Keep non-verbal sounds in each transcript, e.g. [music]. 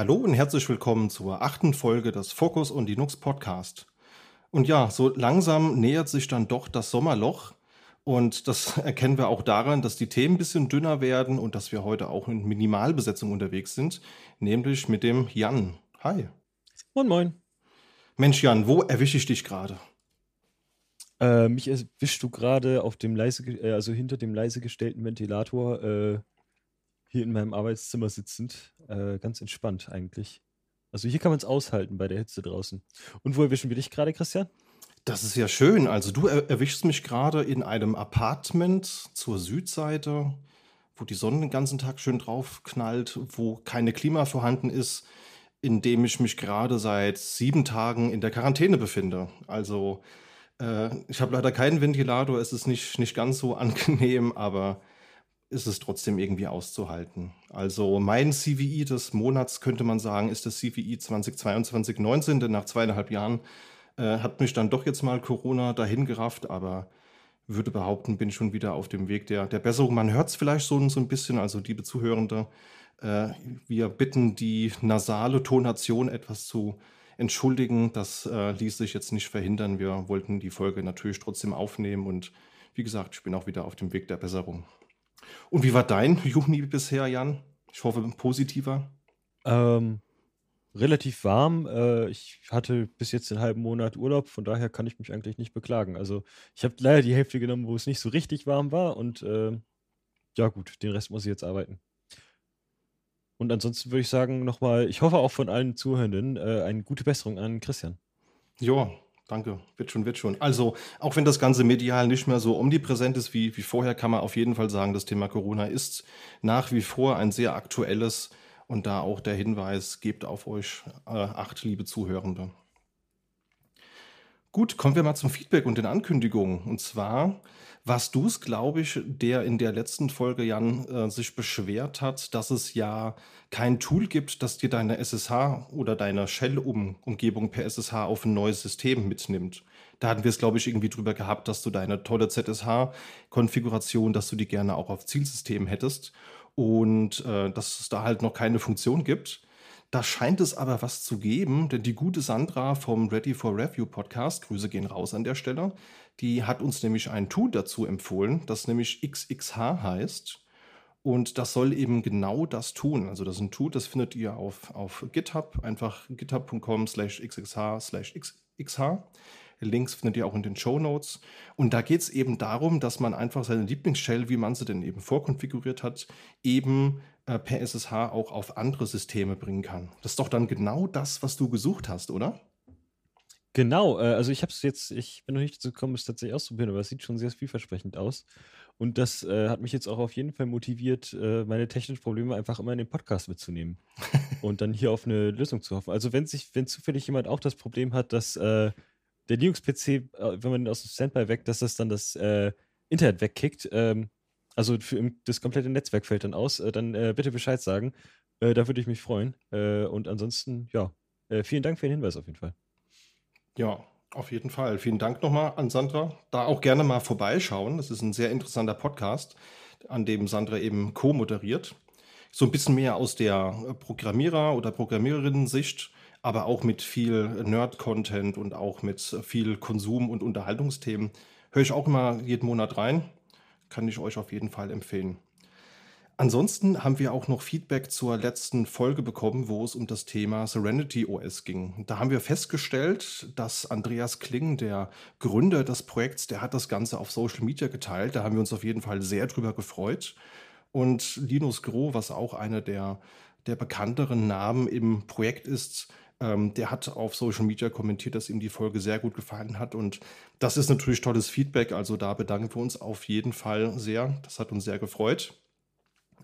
Hallo und herzlich willkommen zur achten Folge des Focus und Linux Podcast. Und ja, so langsam nähert sich dann doch das Sommerloch. Und das [laughs] erkennen wir auch daran, dass die Themen ein bisschen dünner werden und dass wir heute auch in Minimalbesetzung unterwegs sind, nämlich mit dem Jan. Hi. Moin, moin. Mensch, Jan, wo erwische ich dich gerade? Äh, mich erwischst du gerade auf dem leise, äh, also hinter dem leise gestellten Ventilator äh, hier in meinem Arbeitszimmer sitzend. Äh, ganz entspannt eigentlich. Also hier kann man es aushalten bei der Hitze draußen. Und wo erwischen wir dich gerade, Christian? Das ist ja schön. Also du er erwischst mich gerade in einem Apartment zur Südseite, wo die Sonne den ganzen Tag schön drauf knallt, wo keine Klima vorhanden ist, in dem ich mich gerade seit sieben Tagen in der Quarantäne befinde. Also äh, ich habe leider keinen Ventilator, es ist nicht, nicht ganz so [laughs] angenehm, aber ist es trotzdem irgendwie auszuhalten. Also mein CVI des Monats könnte man sagen, ist das CVI 2022-19, denn nach zweieinhalb Jahren äh, hat mich dann doch jetzt mal Corona dahin gerafft, aber würde behaupten, bin schon wieder auf dem Weg der, der Besserung. Man hört es vielleicht so, so ein bisschen, also liebe Zuhörende, äh, wir bitten die nasale Tonation etwas zu entschuldigen. Das äh, ließ sich jetzt nicht verhindern. Wir wollten die Folge natürlich trotzdem aufnehmen und wie gesagt, ich bin auch wieder auf dem Weg der Besserung. Und wie war dein Juni bisher, Jan? Ich hoffe, positiver. Ähm, relativ warm. Äh, ich hatte bis jetzt den halben Monat Urlaub, von daher kann ich mich eigentlich nicht beklagen. Also ich habe leider die Hälfte genommen, wo es nicht so richtig warm war und äh, ja gut, den Rest muss ich jetzt arbeiten. Und ansonsten würde ich sagen, nochmal, ich hoffe auch von allen Zuhörenden äh, eine gute Besserung an Christian. Ja, danke. Wird schon, wird schon. Also, auch wenn das Ganze medial nicht mehr so omnipräsent ist wie, wie vorher, kann man auf jeden Fall sagen, das Thema Corona ist nach wie vor ein sehr aktuelles. Und da auch der Hinweis, gebt auf euch äh, acht, liebe Zuhörende. Gut, kommen wir mal zum Feedback und den Ankündigungen. Und zwar warst du es, glaube ich, der in der letzten Folge, Jan, äh, sich beschwert hat, dass es ja kein Tool gibt, das dir deine SSH oder deine Shell-Umgebung per SSH auf ein neues System mitnimmt. Da hatten wir es, glaube ich, irgendwie drüber gehabt, dass du deine tolle ZSH-Konfiguration, dass du die gerne auch auf Zielsystem hättest und äh, dass es da halt noch keine Funktion gibt. Da scheint es aber was zu geben, denn die gute Sandra vom Ready for Review Podcast, Grüße gehen raus an der Stelle, die hat uns nämlich ein Tool dazu empfohlen, das nämlich XXH heißt. Und das soll eben genau das tun. Also das ist ein Tool, das findet ihr auf, auf GitHub, einfach github.com slash xxh slash xh. Links findet ihr auch in den Show Notes. Und da geht es eben darum, dass man einfach seine Lieblingsshell, wie man sie denn eben vorkonfiguriert hat, eben äh, per SSH auch auf andere Systeme bringen kann. Das ist doch dann genau das, was du gesucht hast, oder? Genau, äh, also ich habe es jetzt, ich bin noch nicht dazu gekommen, es tatsächlich auszuprobieren, aber es sieht schon sehr vielversprechend aus. Und das äh, hat mich jetzt auch auf jeden Fall motiviert, äh, meine technischen Probleme einfach immer in den Podcast mitzunehmen [laughs] und dann hier auf eine Lösung zu hoffen. Also wenn sich, wenn zufällig jemand auch das Problem hat, dass äh, der Linux-PC, äh, wenn man aus dem Standby weg, dass das dann das äh, Internet wegkickt, ähm, also für das komplette Netzwerk fällt dann aus, äh, dann äh, bitte Bescheid sagen. Äh, da würde ich mich freuen. Äh, und ansonsten, ja, vielen Dank für den Hinweis auf jeden Fall. Ja, auf jeden Fall. Vielen Dank nochmal an Sandra. Da auch gerne mal vorbeischauen. Das ist ein sehr interessanter Podcast, an dem Sandra eben co-moderiert. So ein bisschen mehr aus der Programmierer- oder Programmiererinnen-Sicht, aber auch mit viel Nerd-Content und auch mit viel Konsum- und Unterhaltungsthemen. Höre ich auch immer jeden Monat rein kann ich euch auf jeden Fall empfehlen. Ansonsten haben wir auch noch Feedback zur letzten Folge bekommen, wo es um das Thema Serenity OS ging. Da haben wir festgestellt, dass Andreas Kling, der Gründer des Projekts, der hat das Ganze auf Social Media geteilt. Da haben wir uns auf jeden Fall sehr drüber gefreut. Und Linus Groh, was auch einer der, der bekannteren Namen im Projekt ist, ähm, der hat auf Social Media kommentiert, dass ihm die Folge sehr gut gefallen hat. Und das ist natürlich tolles Feedback. Also da bedanken wir uns auf jeden Fall sehr. Das hat uns sehr gefreut.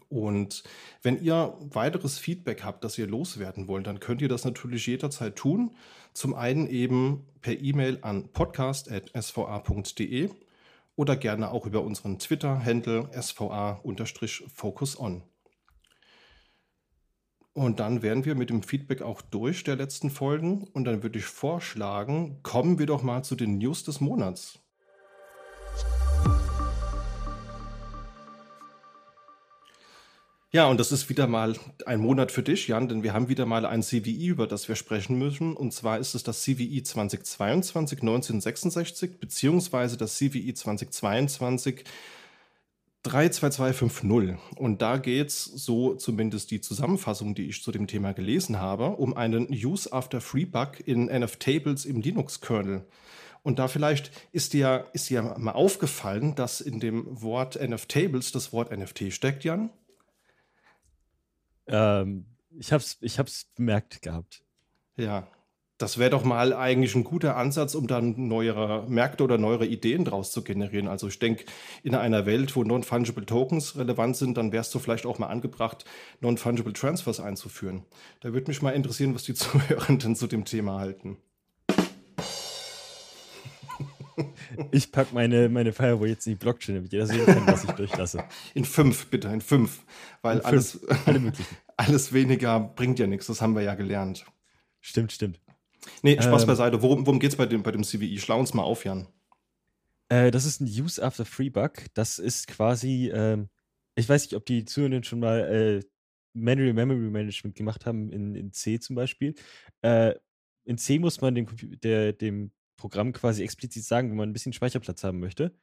Und wenn ihr weiteres Feedback habt, das ihr loswerden wollt, dann könnt ihr das natürlich jederzeit tun. Zum einen eben per E-Mail an podcast.sva.de oder gerne auch über unseren Twitter-Handle sva-focus-on. Und dann wären wir mit dem Feedback auch durch der letzten Folgen. Und dann würde ich vorschlagen, kommen wir doch mal zu den News des Monats. Ja, und das ist wieder mal ein Monat für dich, Jan, denn wir haben wieder mal ein CVI, über das wir sprechen müssen. Und zwar ist es das CVI 2022 1966 beziehungsweise das CVI 2022 32250. Und da geht es, so zumindest die Zusammenfassung, die ich zu dem Thema gelesen habe, um einen Use After Free Bug in NF-Tables im Linux-Kernel. Und da vielleicht ist dir, ist dir mal aufgefallen, dass in dem Wort NF-Tables das Wort NFT steckt, Jan? Ähm, ich habe es ich hab's bemerkt gehabt. Ja, das wäre doch mal eigentlich ein guter Ansatz, um dann neuere Märkte oder neuere Ideen draus zu generieren. Also ich denke, in einer Welt, wo Non-Fungible Tokens relevant sind, dann wärst du vielleicht auch mal angebracht, Non-Fungible Transfers einzuführen. Da würde mich mal interessieren, was die [laughs] Zuhörenden zu dem Thema halten. Ich packe meine, meine Firewall jetzt in die Blockchain, damit jeder sehen kann, was ich durchlasse. In fünf, bitte, in fünf. Weil in fünf, alles, alle [laughs] alles weniger bringt ja nichts, das haben wir ja gelernt. Stimmt, stimmt. Nee, Spaß ähm, beiseite. Worum, worum geht es bei dem, bei dem CVI? Schlau uns mal auf, Jan. Äh, das ist ein Use After Free Bug. Das ist quasi, ähm, ich weiß nicht, ob die Zuhörenden schon mal äh, Manual Memory Management gemacht haben, in, in C zum Beispiel. Äh, in C muss man dem, der, dem Programm quasi explizit sagen, wo man ein bisschen Speicherplatz haben möchte.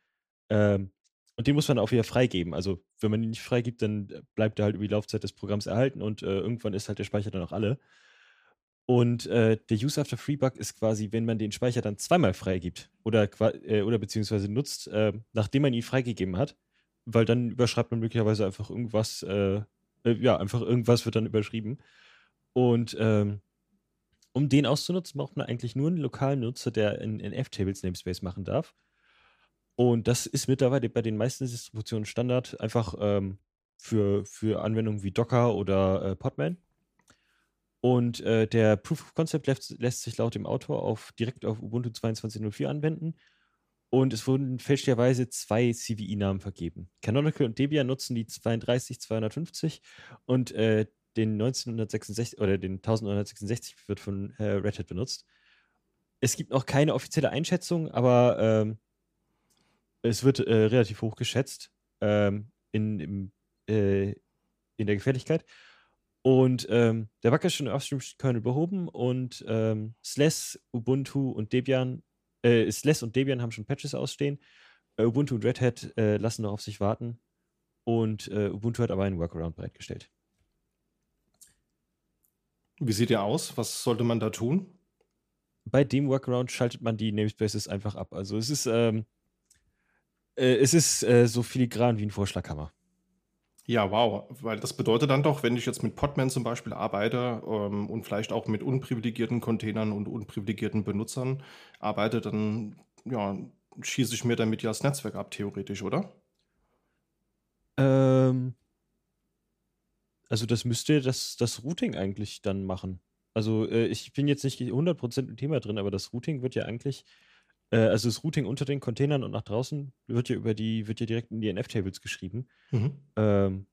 Ähm, und den muss man auch wieder freigeben. Also, wenn man ihn nicht freigibt, dann bleibt er halt über die Laufzeit des Programms erhalten und äh, irgendwann ist halt der Speicher dann auch alle. Und äh, der Use After Free Bug ist quasi, wenn man den Speicher dann zweimal freigibt oder, äh, oder beziehungsweise nutzt, äh, nachdem man ihn freigegeben hat, weil dann überschreibt man möglicherweise einfach irgendwas, äh, äh, ja, einfach irgendwas wird dann überschrieben. Und ähm, um den auszunutzen, braucht man eigentlich nur einen lokalen Nutzer, der in, in F-Tables Namespace machen darf. Und das ist mittlerweile bei den meisten Distributionen Standard, einfach ähm, für, für Anwendungen wie Docker oder äh, Podman. Und äh, der Proof of Concept lässt, lässt, sich laut dem Autor auf, direkt auf Ubuntu 22.04 anwenden. Und es wurden fälschlicherweise zwei CVI-Namen vergeben. Canonical und Debian nutzen die 32250 und äh, den 1966 oder den 1966 wird von äh, Red Hat benutzt. Es gibt noch keine offizielle Einschätzung, aber ähm, es wird äh, relativ hoch geschätzt ähm, in, im, äh, in der Gefährlichkeit. Und ähm, der Bug ist schon im Upstream-Kernel behoben und ähm, Sless, Ubuntu und Debian, äh, Sless und Debian haben schon Patches ausstehen. Äh, Ubuntu und Red Hat äh, lassen noch auf sich warten. Und äh, Ubuntu hat aber einen Workaround bereitgestellt. Wie sieht der aus? Was sollte man da tun? Bei dem Workaround schaltet man die Namespaces einfach ab. Also es ist, ähm, äh, es ist äh, so filigran wie ein Vorschlaghammer. Ja, wow, weil das bedeutet dann doch, wenn ich jetzt mit Podman zum Beispiel arbeite ähm, und vielleicht auch mit unprivilegierten Containern und unprivilegierten Benutzern arbeite, dann ja, schieße ich mir damit ja das Netzwerk ab, theoretisch, oder? Ähm, also das müsste das, das Routing eigentlich dann machen. Also äh, ich bin jetzt nicht 100% im Thema drin, aber das Routing wird ja eigentlich, äh, also das Routing unter den Containern und nach draußen wird ja über die, wird ja direkt in die NF-Tables geschrieben. Mhm. Ähm,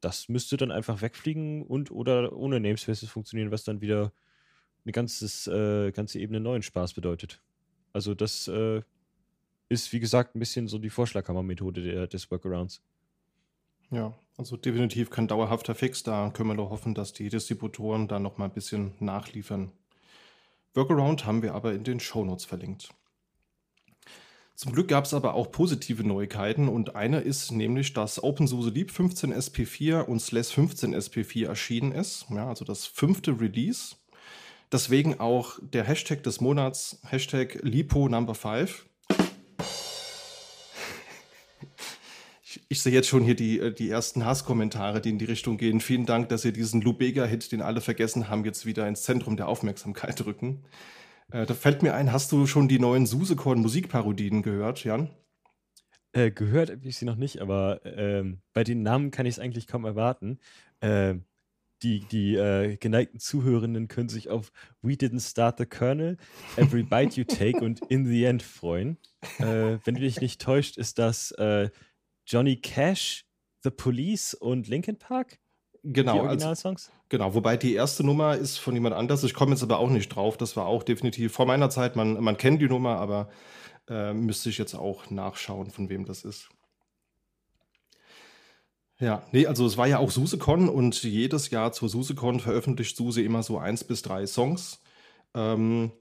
das müsste dann einfach wegfliegen und oder ohne Namespaces funktionieren, was dann wieder eine ganzes, äh, ganze Ebene neuen Spaß bedeutet. Also das äh, ist, wie gesagt, ein bisschen so die Vorschlaghammer-Methode des Workarounds. Ja, also definitiv kein dauerhafter Fix. Da können wir nur hoffen, dass die Distributoren da noch mal ein bisschen nachliefern. Workaround haben wir aber in den Shownotes verlinkt. Zum Glück gab es aber auch positive Neuigkeiten und eine ist nämlich, dass OpenSUSE Leap 15 SP4 und SLES 15 SP4 erschienen ist. Ja, also das fünfte Release. Deswegen auch der Hashtag des Monats, Hashtag Lipo Number 5. Ich sehe jetzt schon hier die, äh, die ersten Hasskommentare, die in die Richtung gehen. Vielen Dank, dass ihr diesen Lubega-Hit, den alle vergessen haben, jetzt wieder ins Zentrum der Aufmerksamkeit rücken. Äh, da fällt mir ein, hast du schon die neuen Susekorn-Musikparodien gehört, Jan? Äh, gehört habe ich sie noch nicht, aber ähm, bei den Namen kann ich es eigentlich kaum erwarten. Äh, die, die äh, geneigten Zuhörenden können sich auf We Didn't Start the Kernel, Every Bite You Take und In the End freuen. Äh, wenn du dich nicht täuscht, ist das äh, Johnny Cash, The Police und Linkin Park? Genau. Die also Originalsongs? Also, genau, wobei die erste Nummer ist von jemand anders. Ich komme jetzt aber auch nicht drauf. Das war auch definitiv vor meiner Zeit. Man, man kennt die Nummer, aber äh, müsste ich jetzt auch nachschauen, von wem das ist. Ja, nee, also es war ja auch SuseCon und jedes Jahr zur SuseCon veröffentlicht SUSE immer so eins bis drei Songs. Ähm,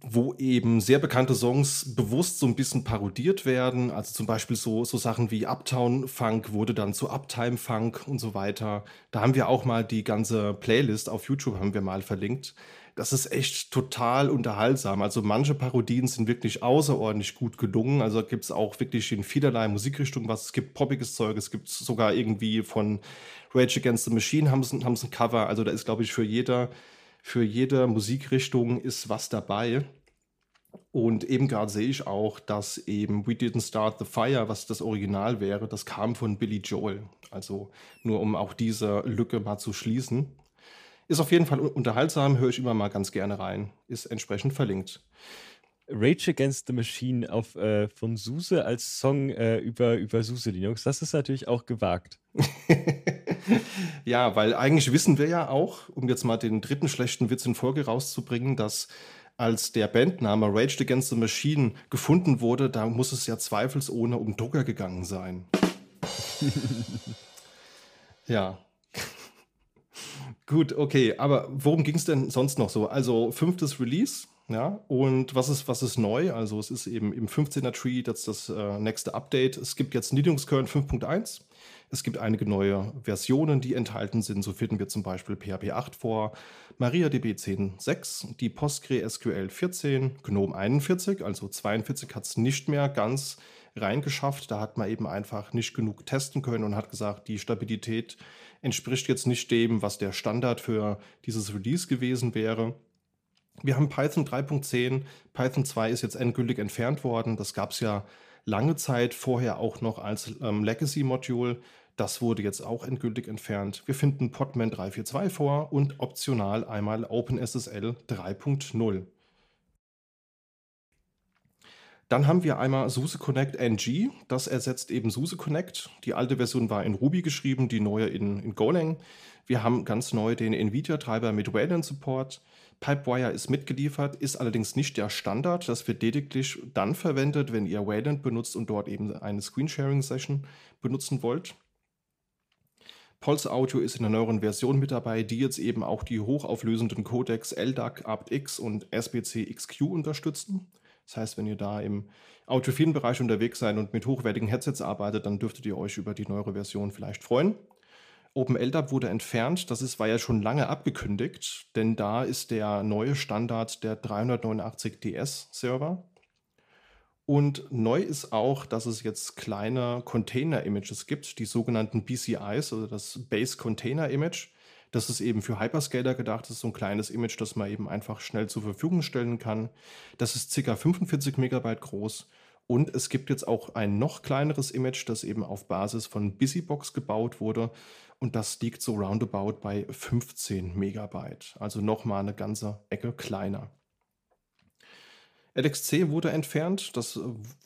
wo eben sehr bekannte Songs bewusst so ein bisschen parodiert werden. Also zum Beispiel so, so Sachen wie Uptown Funk wurde dann zu Uptime Funk und so weiter. Da haben wir auch mal die ganze Playlist auf YouTube haben wir mal verlinkt. Das ist echt total unterhaltsam. Also manche Parodien sind wirklich außerordentlich gut gelungen. Also gibt es auch wirklich in vielerlei Musikrichtungen was. Es gibt poppiges Zeug, es gibt sogar irgendwie von Rage Against the Machine haben sie, haben sie ein Cover. Also da ist, glaube ich, für jeder für jede Musikrichtung ist was dabei. Und eben gerade sehe ich auch, dass eben We Didn't Start the Fire, was das Original wäre, das kam von Billy Joel. Also nur um auch diese Lücke mal zu schließen. Ist auf jeden Fall unterhaltsam, höre ich immer mal ganz gerne rein. Ist entsprechend verlinkt. Rage Against the Machine auf, äh, von SUSE als Song äh, über, über SUSE Linux, das ist natürlich auch gewagt. [laughs] ja, weil eigentlich wissen wir ja auch, um jetzt mal den dritten schlechten Witz in Folge rauszubringen, dass als der Bandname Rage Against the Machine gefunden wurde, da muss es ja zweifelsohne um Drucker gegangen sein. [laughs] ja. Gut, okay, aber worum ging es denn sonst noch so? Also fünftes Release, ja, und was ist, was ist neu? Also es ist eben im 15er Tree das, das äh, nächste Update. Es gibt jetzt Kernel 5.1. Es gibt einige neue Versionen, die enthalten sind. So finden wir zum Beispiel PHP 8 vor, MariaDB 10.6, die PostgreSQL 14, GNOME 41, also 42 hat es nicht mehr ganz reingeschafft. Da hat man eben einfach nicht genug testen können und hat gesagt, die Stabilität entspricht jetzt nicht dem, was der Standard für dieses Release gewesen wäre. Wir haben Python 3.10, Python 2 ist jetzt endgültig entfernt worden. Das gab es ja lange Zeit vorher auch noch als ähm, Legacy-Module. Das wurde jetzt auch endgültig entfernt. Wir finden Podman 342 vor und optional einmal OpenSSL 3.0. Dann haben wir einmal SUSE Connect NG. Das ersetzt eben SUSE Connect. Die alte Version war in Ruby geschrieben, die neue in, in Golang. Wir haben ganz neu den NVIDIA-Treiber mit Wayland Support. Pipewire ist mitgeliefert, ist allerdings nicht der Standard. Das wird lediglich dann verwendet, wenn ihr Wayland benutzt und dort eben eine Screensharing-Session benutzen wollt. Pulse Audio ist in der neueren Version mit dabei, die jetzt eben auch die hochauflösenden Codecs LDAC, aptX und SBC-XQ unterstützen. Das heißt, wenn ihr da im audiophilen Bereich unterwegs seid und mit hochwertigen Headsets arbeitet, dann dürftet ihr euch über die neuere Version vielleicht freuen. OpenLDAP wurde entfernt. Das ist, war ja schon lange abgekündigt, denn da ist der neue Standard der 389 DS-Server. Und neu ist auch, dass es jetzt kleine Container-Images gibt, die sogenannten BCIs, also das Base Container Image. Das ist eben für Hyperscaler gedacht. Das ist so ein kleines Image, das man eben einfach schnell zur Verfügung stellen kann. Das ist ca. 45 Megabyte groß. Und es gibt jetzt auch ein noch kleineres Image, das eben auf Basis von Busybox gebaut wurde und das liegt so roundabout bei 15 Megabyte, also nochmal eine ganze Ecke kleiner. LXC wurde entfernt, das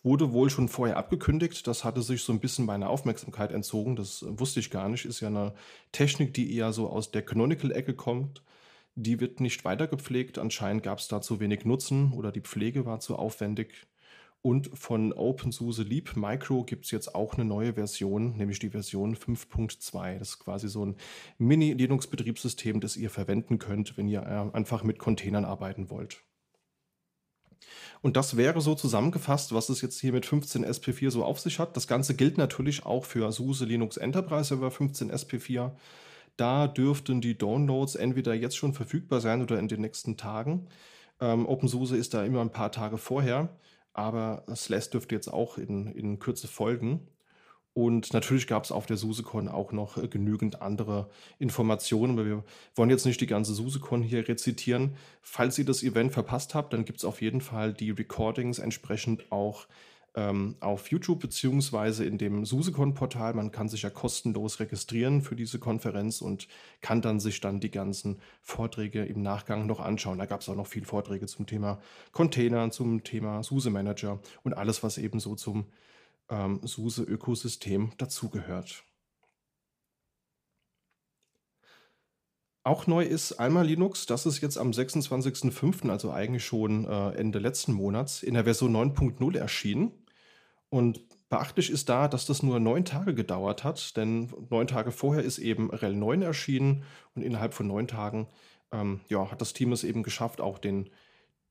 wurde wohl schon vorher abgekündigt, das hatte sich so ein bisschen meiner Aufmerksamkeit entzogen, das wusste ich gar nicht, ist ja eine Technik, die eher so aus der Canonical-Ecke kommt. Die wird nicht weiter gepflegt, anscheinend gab es da zu wenig Nutzen oder die Pflege war zu aufwendig. Und von OpenSUSE Leap Micro gibt es jetzt auch eine neue Version, nämlich die Version 5.2. Das ist quasi so ein Mini-Linux-Betriebssystem, das ihr verwenden könnt, wenn ihr äh, einfach mit Containern arbeiten wollt. Und das wäre so zusammengefasst, was es jetzt hier mit 15 SP4 so auf sich hat. Das Ganze gilt natürlich auch für SUSE Linux Enterprise Server 15 SP4. Da dürften die Downloads entweder jetzt schon verfügbar sein oder in den nächsten Tagen. Ähm, OpenSUSE ist da immer ein paar Tage vorher aber Slash dürfte jetzt auch in, in Kürze folgen. Und natürlich gab es auf der SuseCon auch noch äh, genügend andere Informationen, aber wir wollen jetzt nicht die ganze SuseCon hier rezitieren. Falls ihr das Event verpasst habt, dann gibt es auf jeden Fall die Recordings entsprechend auch ähm, auf YouTube beziehungsweise in dem SuseCon-Portal. Man kann sich ja kostenlos registrieren für diese Konferenz und kann dann sich dann die ganzen Vorträge im Nachgang noch anschauen. Da gab es auch noch viele Vorträge zum Thema Container, zum Thema SUSE Manager und alles, was eben so zum ähm, SUSE-Ökosystem dazugehört. Auch neu ist Alma Linux, das ist jetzt am 26.05., also eigentlich schon äh, Ende letzten Monats, in der Version 9.0 erschienen. Und Beachtlich ist da, dass das nur neun Tage gedauert hat, denn neun Tage vorher ist eben RHEL 9 erschienen und innerhalb von neun Tagen ähm, ja, hat das Team es eben geschafft, auch den,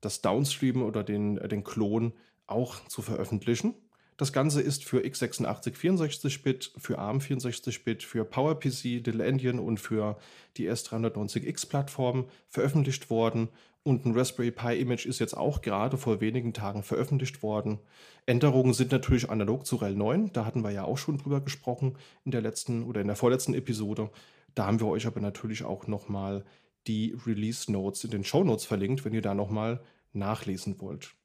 das Downstream oder den, äh, den Klon auch zu veröffentlichen. Das Ganze ist für x86 64-Bit, für ARM 64-Bit, für PowerPC, Little Endian und für die S390X-Plattform veröffentlicht worden. Und ein Raspberry Pi Image ist jetzt auch gerade vor wenigen Tagen veröffentlicht worden. Änderungen sind natürlich analog zu RHEL 9. Da hatten wir ja auch schon drüber gesprochen in der letzten oder in der vorletzten Episode. Da haben wir euch aber natürlich auch nochmal die Release Notes in den Show Notes verlinkt, wenn ihr da nochmal nachlesen wollt.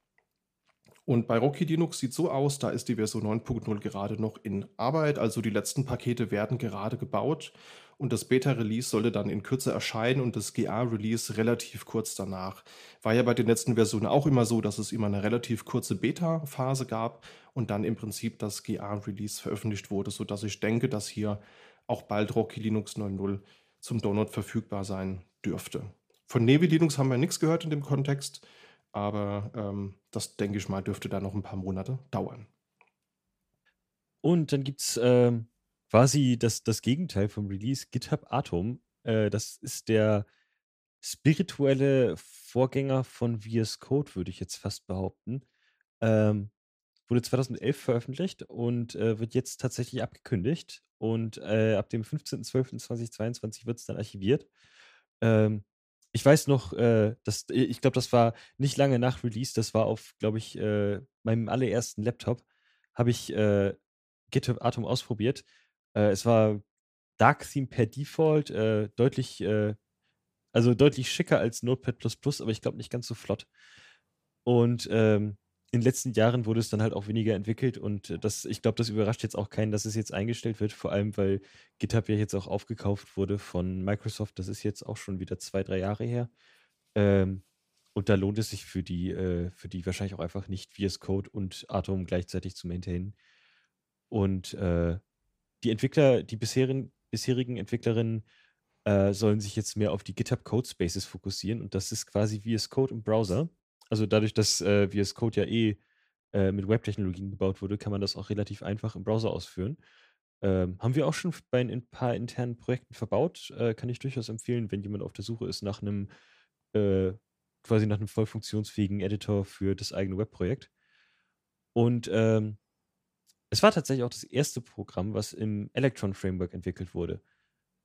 Und bei Rocky Linux sieht so aus, da ist die Version 9.0 gerade noch in Arbeit, also die letzten Pakete werden gerade gebaut und das Beta-Release sollte dann in Kürze erscheinen und das GA-Release relativ kurz danach. War ja bei den letzten Versionen auch immer so, dass es immer eine relativ kurze Beta-Phase gab und dann im Prinzip das GA-Release veröffentlicht wurde, sodass ich denke, dass hier auch bald Rocky Linux 9.0 zum Download verfügbar sein dürfte. Von Nevi Linux haben wir nichts gehört in dem Kontext. Aber ähm, das, denke ich mal, dürfte da noch ein paar Monate dauern. Und dann gibt es ähm, quasi das, das Gegenteil vom Release, GitHub Atom. Äh, das ist der spirituelle Vorgänger von VS Code, würde ich jetzt fast behaupten. Ähm, wurde 2011 veröffentlicht und äh, wird jetzt tatsächlich abgekündigt. Und äh, ab dem 15.12.2022 wird es dann archiviert. Ähm, ich weiß noch, äh, dass, äh, ich glaube, das war nicht lange nach Release, das war auf, glaube ich, äh, meinem allerersten Laptop, habe ich äh, GitHub Atom ausprobiert. Äh, es war Dark Theme per Default, äh, deutlich, also deutlich schicker als Notepad, aber ich glaube nicht ganz so flott. Und ähm, in den letzten Jahren wurde es dann halt auch weniger entwickelt und äh, das, ich glaube, das überrascht jetzt auch keinen, dass es jetzt eingestellt wird, vor allem weil GitHub ja jetzt auch aufgekauft wurde von Microsoft. Das ist jetzt auch schon wieder zwei, drei Jahre her. Ähm, und da lohnt es sich für die, äh, für die wahrscheinlich auch einfach nicht VS Code und Atom gleichzeitig zu maintainen. Und äh, die Entwickler, die bisherigen, bisherigen Entwicklerinnen äh, sollen sich jetzt mehr auf die GitHub Code Spaces fokussieren und das ist quasi VS Code im Browser also dadurch, dass äh, VS Code ja eh äh, mit Web-Technologien gebaut wurde, kann man das auch relativ einfach im Browser ausführen. Ähm, haben wir auch schon bei ein paar internen Projekten verbaut. Äh, kann ich durchaus empfehlen, wenn jemand auf der Suche ist nach einem äh, quasi nach einem voll funktionsfähigen Editor für das eigene Webprojekt. Und ähm, es war tatsächlich auch das erste Programm, was im Electron Framework entwickelt wurde.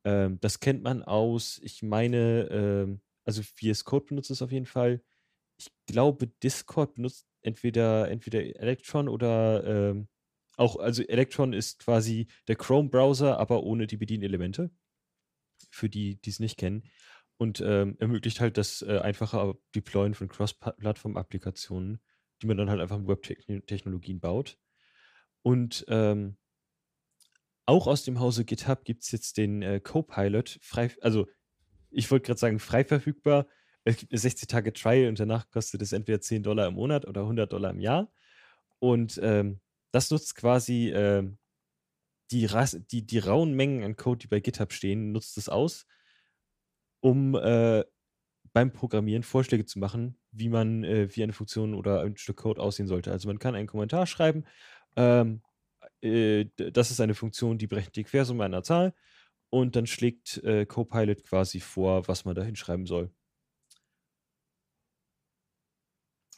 Ähm, das kennt man aus, ich meine, ähm, also VS Code benutzt es auf jeden Fall ich glaube, Discord benutzt entweder, entweder Electron oder ähm, auch, also Electron ist quasi der Chrome-Browser, aber ohne die Bedienelemente. Für die, die es nicht kennen. Und ähm, ermöglicht halt das äh, einfache Deployen von Cross-Plattform-Applikationen, die man dann halt einfach mit Web-Technologien baut. Und ähm, auch aus dem Hause GitHub gibt es jetzt den äh, Copilot frei, also ich wollte gerade sagen frei verfügbar, es gibt eine 60 Tage Trial und danach kostet es entweder 10 Dollar im Monat oder 100 Dollar im Jahr. Und ähm, das nutzt quasi ähm, die, die, die rauen Mengen an Code, die bei GitHub stehen, nutzt es aus, um äh, beim Programmieren Vorschläge zu machen, wie man, äh, wie eine Funktion oder ein Stück Code aussehen sollte. Also man kann einen Kommentar schreiben, ähm, äh, das ist eine Funktion, die berechnet die Quersumme einer Zahl und dann schlägt äh, Copilot quasi vor, was man da hinschreiben soll.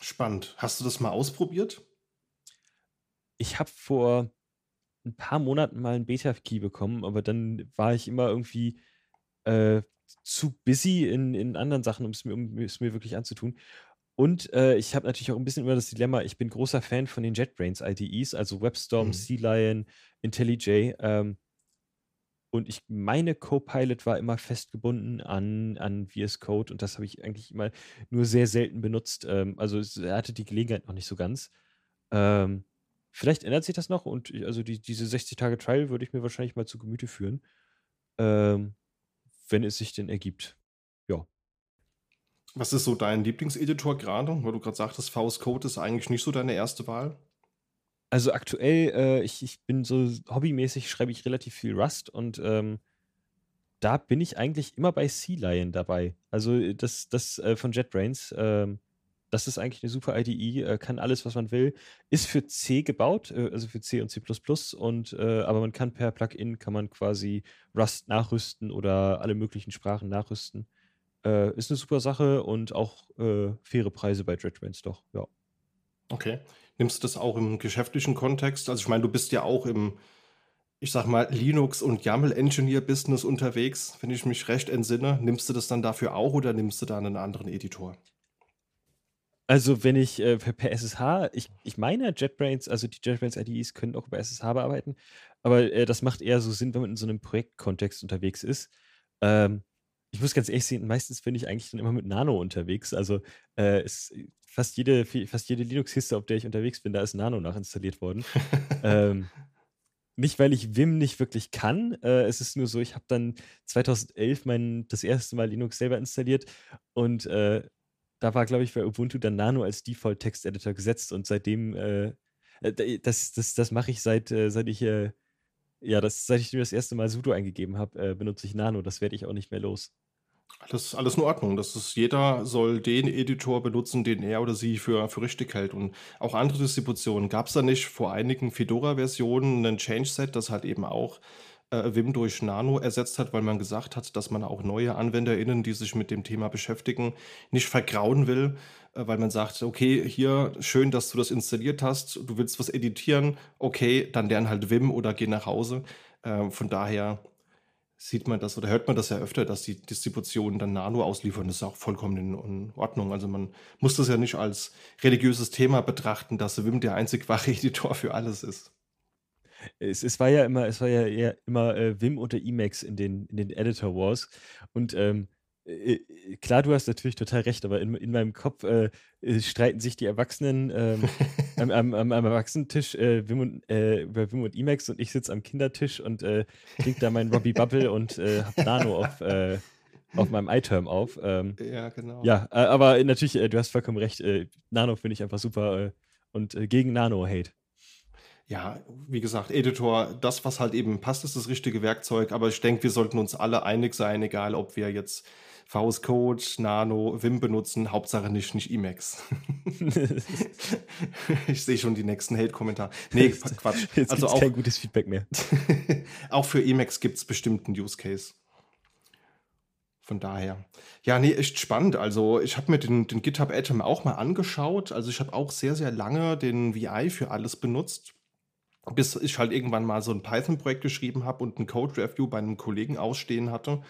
Spannend. Hast du das mal ausprobiert? Ich habe vor ein paar Monaten mal ein Beta-Key bekommen, aber dann war ich immer irgendwie äh, zu busy in, in anderen Sachen, um es mir, um es mir wirklich anzutun. Und äh, ich habe natürlich auch ein bisschen immer das Dilemma, ich bin großer Fan von den JetBrains IDEs, also WebStorm, mhm. Sea IntelliJ. Ähm, und ich meine, Copilot war immer festgebunden an, an VS Code und das habe ich eigentlich immer nur sehr selten benutzt. Ähm, also er hatte die Gelegenheit noch nicht so ganz. Ähm, vielleicht ändert sich das noch und ich, also die, diese 60 Tage Trial würde ich mir wahrscheinlich mal zu Gemüte führen, ähm, wenn es sich denn ergibt. Ja. Was ist so dein Lieblingseditor gerade? Weil du gerade sagtest, VS Code ist eigentlich nicht so deine erste Wahl. Also aktuell, äh, ich, ich bin so hobbymäßig, schreibe ich relativ viel Rust und ähm, da bin ich eigentlich immer bei Sea Lion dabei. Also das, das äh, von JetBrains. Ähm, das ist eigentlich eine super IDE, äh, kann alles, was man will. Ist für C gebaut, äh, also für C und C++. Und, äh, aber man kann per Plugin kann man quasi Rust nachrüsten oder alle möglichen Sprachen nachrüsten. Äh, ist eine super Sache und auch äh, faire Preise bei JetBrains doch, ja. Okay. Nimmst du das auch im geschäftlichen Kontext? Also ich meine, du bist ja auch im, ich sag mal, Linux- und YAML-Engineer-Business unterwegs, wenn ich mich recht entsinne. Nimmst du das dann dafür auch oder nimmst du da einen anderen Editor? Also, wenn ich äh, per, SSH, ich, ich meine, JetBrains, also die JetBrains IDEs können auch über SSH bearbeiten, aber äh, das macht eher so Sinn, wenn man in so einem Projektkontext unterwegs ist. Ähm, ich muss ganz ehrlich sehen, meistens bin ich eigentlich dann immer mit Nano unterwegs. Also äh, es, fast jede, fast jede Linux-Kiste, auf der ich unterwegs bin, da ist Nano nachinstalliert worden. [laughs] ähm, nicht, weil ich Vim nicht wirklich kann. Äh, es ist nur so, ich habe dann 2011 mein, das erste Mal Linux selber installiert und äh, da war, glaube ich, bei Ubuntu dann Nano als Default-Text-Editor gesetzt und seitdem, äh, äh das, das, das mache ich seit, äh, seit ich, äh, ja, das, seit ich mir das erste Mal Sudo eingegeben habe, benutze ich Nano. Das werde ich auch nicht mehr los. Alles, alles in Ordnung. Das ist, jeder soll den Editor benutzen, den er oder sie für, für richtig hält. Und auch andere Distributionen. Gab es da nicht vor einigen Fedora-Versionen ein Change-Set, das halt eben auch äh, Vim durch Nano ersetzt hat, weil man gesagt hat, dass man auch neue AnwenderInnen, die sich mit dem Thema beschäftigen, nicht vergrauen will, äh, weil man sagt, okay, hier schön, dass du das installiert hast, du willst was editieren, okay, dann lern halt Vim oder geh nach Hause. Äh, von daher sieht man das oder hört man das ja öfter, dass die Distributionen dann Nano ausliefern. Das ist auch vollkommen in Ordnung. Also man muss das ja nicht als religiöses Thema betrachten, dass Vim der einzig wahre [laughs] Editor für alles ist. Es, es war ja immer, es war ja immer äh, Vim oder Emacs in den, in den Editor Wars. Und ähm, äh, äh, klar, du hast natürlich total recht, aber in, in meinem Kopf äh streiten sich die Erwachsenen ähm, [laughs] am, am, am, am, Erwachsenentisch äh, Wim und, äh, über Wim und Emacs und ich sitze am Kindertisch und äh, klingt da mein Robbie Bubble und äh, habe Nano auf, auf meinem iTerm auf. Ähm, ja, genau. Ja, aber natürlich, du hast vollkommen recht. Nano finde ich einfach super und gegen Nano Hate ja, wie gesagt, Editor, das, was halt eben passt, ist das richtige Werkzeug. Aber ich denke, wir sollten uns alle einig sein, egal ob wir jetzt VS Code, Nano, Vim benutzen. Hauptsache nicht, nicht Emacs. [laughs] ich sehe schon die nächsten Hate-Kommentare. Nee, Quatsch. Jetzt also auch kein gutes Feedback mehr. [laughs] auch für Emacs gibt es bestimmt einen Use Case. Von daher. Ja, nee, echt spannend. Also, ich habe mir den, den GitHub Atom auch mal angeschaut. Also, ich habe auch sehr, sehr lange den VI für alles benutzt bis ich halt irgendwann mal so ein Python-Projekt geschrieben habe und ein Code-Review bei einem Kollegen ausstehen hatte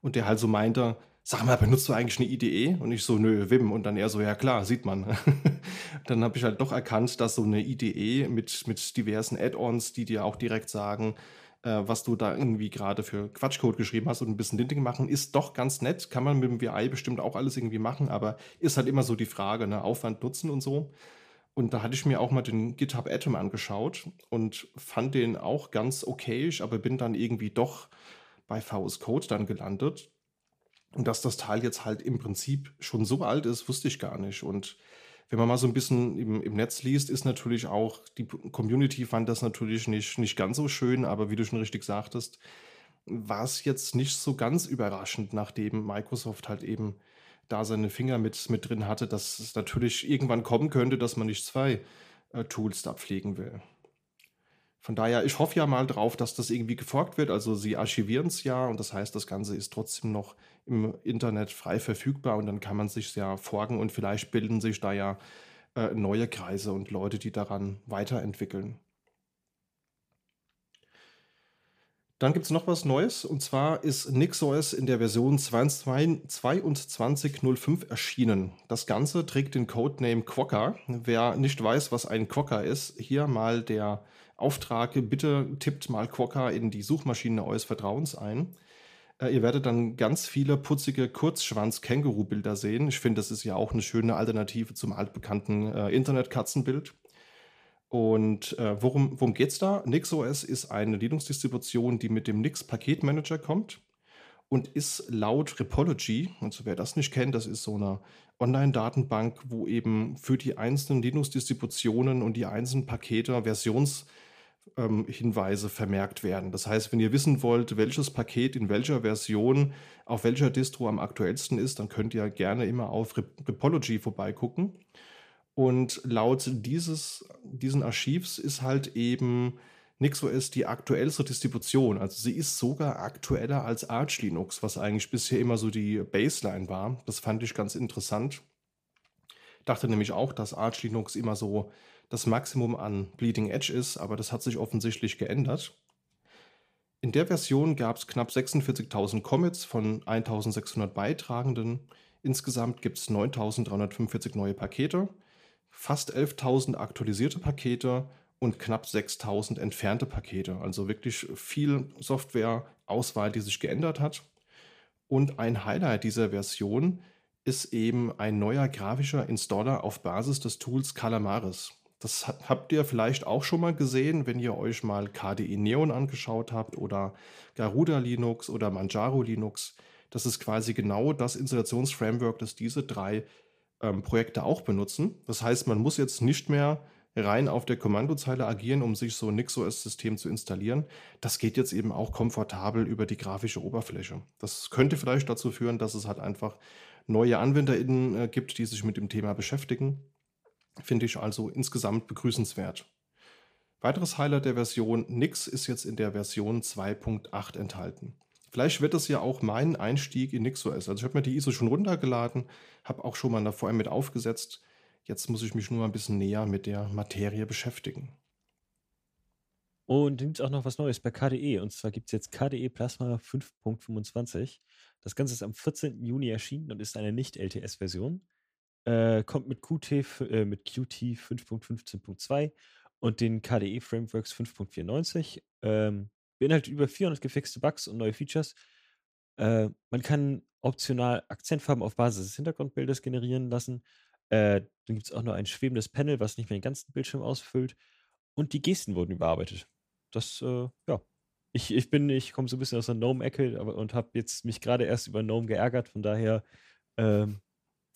und der halt so meinte, sag mal, benutzt du eigentlich eine IDE? Und ich so, nö, Wim. Und dann er so, ja klar, sieht man. [laughs] dann habe ich halt doch erkannt, dass so eine IDE mit, mit diversen Add-ons, die dir auch direkt sagen, äh, was du da irgendwie gerade für Quatschcode geschrieben hast und ein bisschen Linting machen, ist doch ganz nett. Kann man mit dem VI bestimmt auch alles irgendwie machen, aber ist halt immer so die Frage, ne? Aufwand, Nutzen und so. Und da hatte ich mir auch mal den GitHub Atom angeschaut und fand den auch ganz okayisch, aber bin dann irgendwie doch bei VS Code dann gelandet. Und dass das Teil jetzt halt im Prinzip schon so alt ist, wusste ich gar nicht. Und wenn man mal so ein bisschen im, im Netz liest, ist natürlich auch, die Community fand das natürlich nicht, nicht ganz so schön, aber wie du schon richtig sagtest, war es jetzt nicht so ganz überraschend, nachdem Microsoft halt eben da seine Finger mit, mit drin hatte, dass es natürlich irgendwann kommen könnte, dass man nicht zwei äh, Tools da pflegen will. Von daher, ich hoffe ja mal drauf, dass das irgendwie geforkt wird. Also sie archivieren es ja und das heißt, das Ganze ist trotzdem noch im Internet frei verfügbar und dann kann man sich ja forken und vielleicht bilden sich da ja äh, neue Kreise und Leute, die daran weiterentwickeln. Dann gibt es noch was Neues und zwar ist NixOS in der Version 22.05 erschienen. Das Ganze trägt den Codename Quokka. Wer nicht weiß, was ein Quokka ist, hier mal der Auftrag, bitte tippt mal Quokka in die Suchmaschine eures Vertrauens ein. Äh, ihr werdet dann ganz viele putzige Kurzschwanz-Känguru-Bilder sehen. Ich finde, das ist ja auch eine schöne Alternative zum altbekannten äh, Internet-Katzenbild. Und äh, worum, worum geht es da? NixOS ist eine Linux-Distribution, die mit dem Nix-Paketmanager kommt und ist laut Repology, also wer das nicht kennt, das ist so eine Online-Datenbank, wo eben für die einzelnen Linux-Distributionen und die einzelnen Pakete Versions, ähm, Hinweise vermerkt werden. Das heißt, wenn ihr wissen wollt, welches Paket in welcher Version auf welcher Distro am aktuellsten ist, dann könnt ihr gerne immer auf Repology vorbeigucken. Und laut dieses, diesen Archivs ist halt eben NixOS die aktuellste Distribution. Also sie ist sogar aktueller als Arch Linux, was eigentlich bisher immer so die Baseline war. Das fand ich ganz interessant. Dachte nämlich auch, dass Arch Linux immer so das Maximum an Bleeding Edge ist, aber das hat sich offensichtlich geändert. In der Version gab es knapp 46.000 Commits von 1.600 Beitragenden. Insgesamt gibt es 9.345 neue Pakete, fast 11.000 aktualisierte Pakete und knapp 6.000 entfernte Pakete. Also wirklich viel Software-Auswahl, die sich geändert hat. Und ein Highlight dieser Version ist eben ein neuer grafischer Installer auf Basis des Tools Calamaris. Das habt ihr vielleicht auch schon mal gesehen, wenn ihr euch mal KDE Neon angeschaut habt oder Garuda Linux oder Manjaro Linux. Das ist quasi genau das Installationsframework, das diese drei ähm, Projekte auch benutzen. Das heißt, man muss jetzt nicht mehr rein auf der Kommandozeile agieren, um sich so ein NixOS-System zu installieren. Das geht jetzt eben auch komfortabel über die grafische Oberfläche. Das könnte vielleicht dazu führen, dass es halt einfach neue AnwenderInnen äh, gibt, die sich mit dem Thema beschäftigen. Finde ich also insgesamt begrüßenswert. Weiteres Highlight der Version Nix ist jetzt in der Version 2.8 enthalten. Vielleicht wird das ja auch mein Einstieg in NixOS. Also ich habe mir die ISO schon runtergeladen, habe auch schon mal da vorher mit aufgesetzt. Jetzt muss ich mich nur ein bisschen näher mit der Materie beschäftigen. Und gibt es auch noch was Neues bei KDE. Und zwar gibt es jetzt KDE Plasma 5.25. Das Ganze ist am 14. Juni erschienen und ist eine Nicht-LTS-Version. Äh, kommt mit Qt, äh, mit Qt 5.15.2 und den KDE Frameworks 5.94. Ähm, beinhaltet über 400 gefixte Bugs und neue Features. Äh, man kann optional Akzentfarben auf Basis des Hintergrundbildes generieren lassen. Äh, dann gibt es auch noch ein schwebendes Panel, was nicht mehr den ganzen Bildschirm ausfüllt. Und die Gesten wurden überarbeitet. Das, äh, ja. Ich, ich bin, ich komme so ein bisschen aus der Gnome-Ecke und habe jetzt mich gerade erst über Gnome geärgert. Von daher ähm,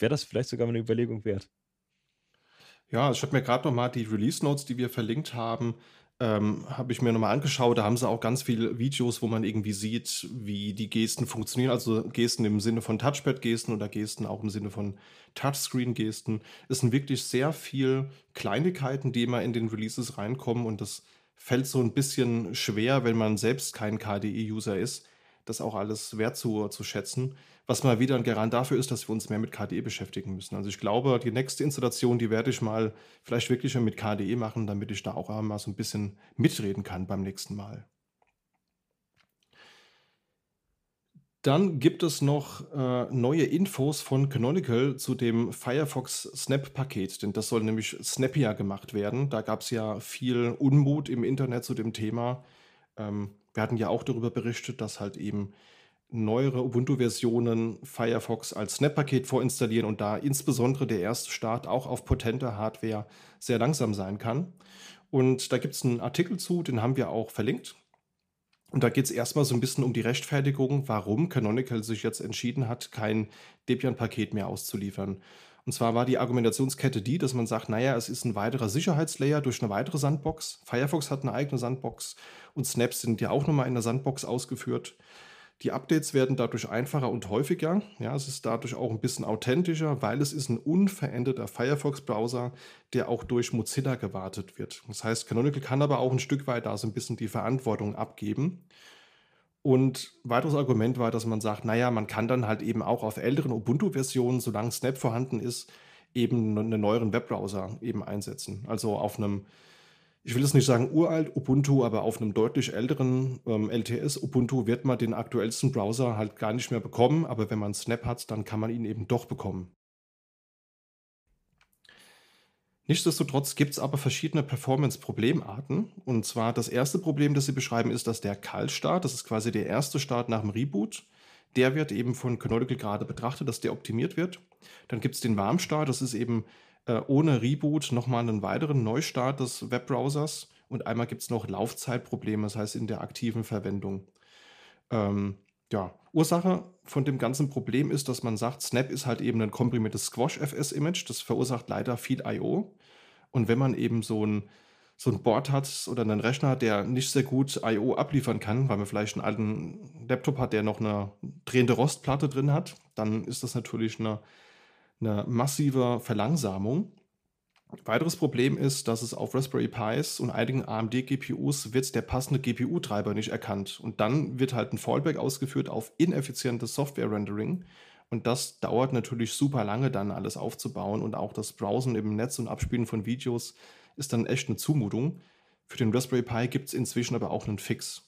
wäre das vielleicht sogar mal eine Überlegung wert. Ja, ich habe mir gerade noch mal die Release Notes, die wir verlinkt haben, ähm, habe ich mir nochmal angeschaut. Da haben sie auch ganz viele Videos, wo man irgendwie sieht, wie die Gesten funktionieren. Also Gesten im Sinne von Touchpad-Gesten oder Gesten auch im Sinne von Touchscreen-Gesten. Es sind wirklich sehr viel Kleinigkeiten, die immer in den Releases reinkommen und das fällt so ein bisschen schwer, wenn man selbst kein KDE-User ist, das auch alles wertzuschätzen. Was mal wieder ein Garant dafür ist, dass wir uns mehr mit KDE beschäftigen müssen. Also ich glaube, die nächste Installation, die werde ich mal vielleicht wirklich mit KDE machen, damit ich da auch einmal so ein bisschen mitreden kann beim nächsten Mal. Dann gibt es noch äh, neue Infos von Canonical zu dem Firefox Snap-Paket, denn das soll nämlich snappier gemacht werden. Da gab es ja viel Unmut im Internet zu dem Thema. Ähm, wir hatten ja auch darüber berichtet, dass halt eben neuere Ubuntu-Versionen Firefox als Snap-Paket vorinstallieren und da insbesondere der erste Start auch auf potenter Hardware sehr langsam sein kann. Und da gibt es einen Artikel zu, den haben wir auch verlinkt. Und da geht es erstmal so ein bisschen um die Rechtfertigung, warum Canonical sich jetzt entschieden hat, kein Debian-Paket mehr auszuliefern. Und zwar war die Argumentationskette die, dass man sagt, naja, es ist ein weiterer Sicherheitslayer durch eine weitere Sandbox. Firefox hat eine eigene Sandbox und Snaps sind ja auch nochmal in der Sandbox ausgeführt. Die Updates werden dadurch einfacher und häufiger. Ja, es ist dadurch auch ein bisschen authentischer, weil es ist ein unveränderter Firefox-Browser, der auch durch Mozilla gewartet wird. Das heißt, Canonical kann aber auch ein Stück weit da so ein bisschen die Verantwortung abgeben. Und weiteres Argument war, dass man sagt, naja, man kann dann halt eben auch auf älteren Ubuntu-Versionen, solange Snap vorhanden ist, eben einen neueren Webbrowser eben einsetzen. Also auf einem ich will es nicht sagen uralt Ubuntu, aber auf einem deutlich älteren ähm, LTS Ubuntu wird man den aktuellsten Browser halt gar nicht mehr bekommen, aber wenn man Snap hat, dann kann man ihn eben doch bekommen. Nichtsdestotrotz gibt es aber verschiedene Performance-Problemarten. Und zwar das erste Problem, das sie beschreiben, ist, dass der Kaltstart, das ist quasi der erste Start nach dem Reboot, der wird eben von Canonical gerade betrachtet, dass der optimiert wird. Dann gibt es den Warmstart, das ist eben äh, ohne Reboot nochmal einen weiteren Neustart des Webbrowsers und einmal gibt es noch Laufzeitprobleme, das heißt in der aktiven Verwendung. Ähm, ja, Ursache von dem ganzen Problem ist, dass man sagt, Snap ist halt eben ein komprimiertes Squash-FS-Image, das verursacht leider viel I.O. Und wenn man eben so ein so ein Board hat oder einen Rechner, der nicht sehr gut I.O. abliefern kann, weil man vielleicht einen alten Laptop hat, der noch eine drehende Rostplatte drin hat, dann ist das natürlich eine, eine massive Verlangsamung. Weiteres Problem ist, dass es auf Raspberry Pis und einigen AMD-GPUs wird der passende GPU-Treiber nicht erkannt. Und dann wird halt ein Fallback ausgeführt auf ineffizientes Software-Rendering. Und das dauert natürlich super lange dann alles aufzubauen und auch das Browsen im Netz und Abspielen von Videos ist dann echt eine Zumutung. Für den Raspberry Pi gibt es inzwischen aber auch einen Fix.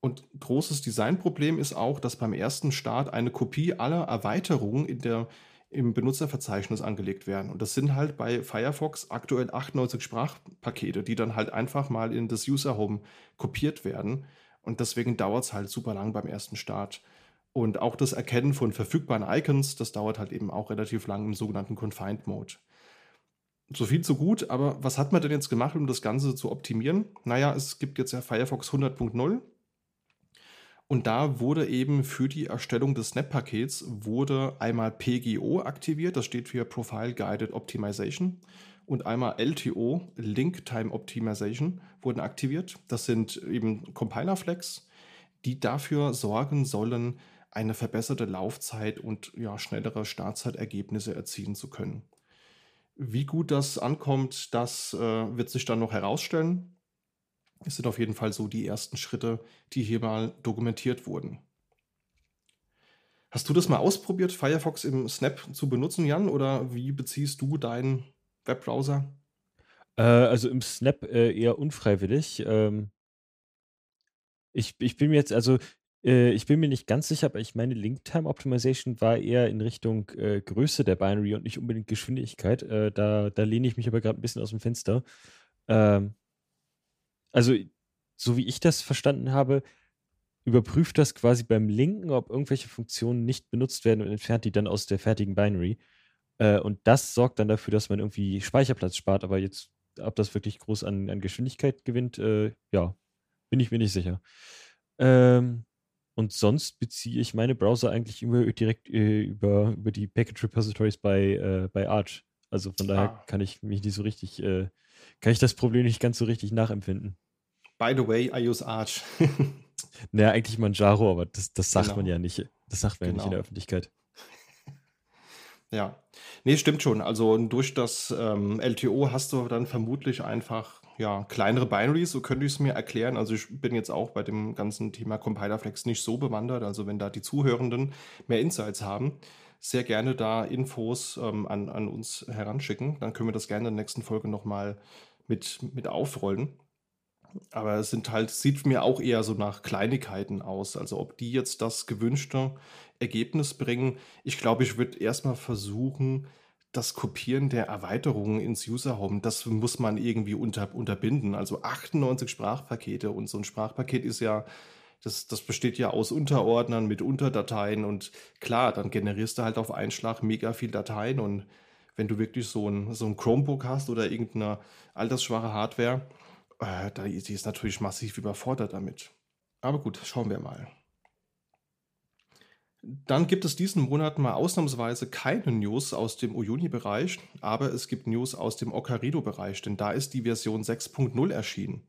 Und großes Designproblem ist auch, dass beim ersten Start eine Kopie aller Erweiterungen in der, im Benutzerverzeichnis angelegt werden. Und das sind halt bei Firefox aktuell 98 Sprachpakete, die dann halt einfach mal in das User Home kopiert werden. Und deswegen dauert es halt super lang beim ersten Start. Und auch das Erkennen von verfügbaren Icons, das dauert halt eben auch relativ lang im sogenannten Confined Mode. So viel, so gut, aber was hat man denn jetzt gemacht, um das Ganze zu optimieren? Naja, es gibt jetzt ja Firefox 100.0 und da wurde eben für die Erstellung des Snap-Pakets wurde einmal PGO aktiviert, das steht für Profile Guided Optimization und einmal LTO, Link Time Optimization, wurden aktiviert. Das sind eben Compiler-Flags, die dafür sorgen sollen, eine verbesserte Laufzeit und ja, schnellere Startzeitergebnisse erzielen zu können. Wie gut das ankommt, das äh, wird sich dann noch herausstellen. Es sind auf jeden Fall so die ersten Schritte, die hier mal dokumentiert wurden. Hast du das mal ausprobiert, Firefox im Snap zu benutzen, Jan? Oder wie beziehst du deinen Webbrowser? Äh, also im Snap äh, eher unfreiwillig. Ähm, ich, ich bin jetzt, also äh, ich bin mir nicht ganz sicher, aber ich meine, Link-Time Optimization war eher in Richtung äh, Größe der Binary und nicht unbedingt Geschwindigkeit. Äh, da, da lehne ich mich aber gerade ein bisschen aus dem Fenster. Ähm, also, so wie ich das verstanden habe, überprüft das quasi beim Linken, ob irgendwelche Funktionen nicht benutzt werden und entfernt die dann aus der fertigen Binary. Äh, und das sorgt dann dafür, dass man irgendwie Speicherplatz spart, aber jetzt, ob das wirklich groß an, an Geschwindigkeit gewinnt, äh, ja, bin ich mir nicht sicher. Ähm, und sonst beziehe ich meine Browser eigentlich immer direkt äh, über, über die Package Repositories bei, äh, bei Arch. Also von daher ah. kann ich mich nicht so richtig, äh, kann ich das Problem nicht ganz so richtig nachempfinden. By the way, I use Arch. [laughs] naja, eigentlich Manjaro, aber das, das sagt genau. man ja nicht. Das sagt man genau. ja nicht in der genau. Öffentlichkeit. Ja, nee, stimmt schon. Also durch das ähm, LTO hast du dann vermutlich einfach ja, kleinere Binaries, so könnte ich es mir erklären. Also ich bin jetzt auch bei dem ganzen Thema Compilerflex nicht so bewandert. Also wenn da die Zuhörenden mehr Insights haben, sehr gerne da Infos ähm, an, an uns heranschicken. Dann können wir das gerne in der nächsten Folge nochmal mit, mit aufrollen. Aber es sind halt, sieht mir auch eher so nach Kleinigkeiten aus. Also ob die jetzt das gewünschte Ergebnis bringen. Ich glaube, ich würde erstmal versuchen, das Kopieren der Erweiterungen ins User Home, das muss man irgendwie unter, unterbinden. Also 98 Sprachpakete und so ein Sprachpaket ist ja, das, das besteht ja aus Unterordnern mit Unterdateien und klar, dann generierst du halt auf einen Schlag mega viel Dateien und wenn du wirklich so ein, so ein Chromebook hast oder irgendeine altersschwache Hardware, äh, die ist natürlich massiv überfordert damit. Aber gut, schauen wir mal. Dann gibt es diesen Monat mal ausnahmsweise keine News aus dem Uyuni-Bereich, aber es gibt News aus dem Ocarino-Bereich, denn da ist die Version 6.0 erschienen.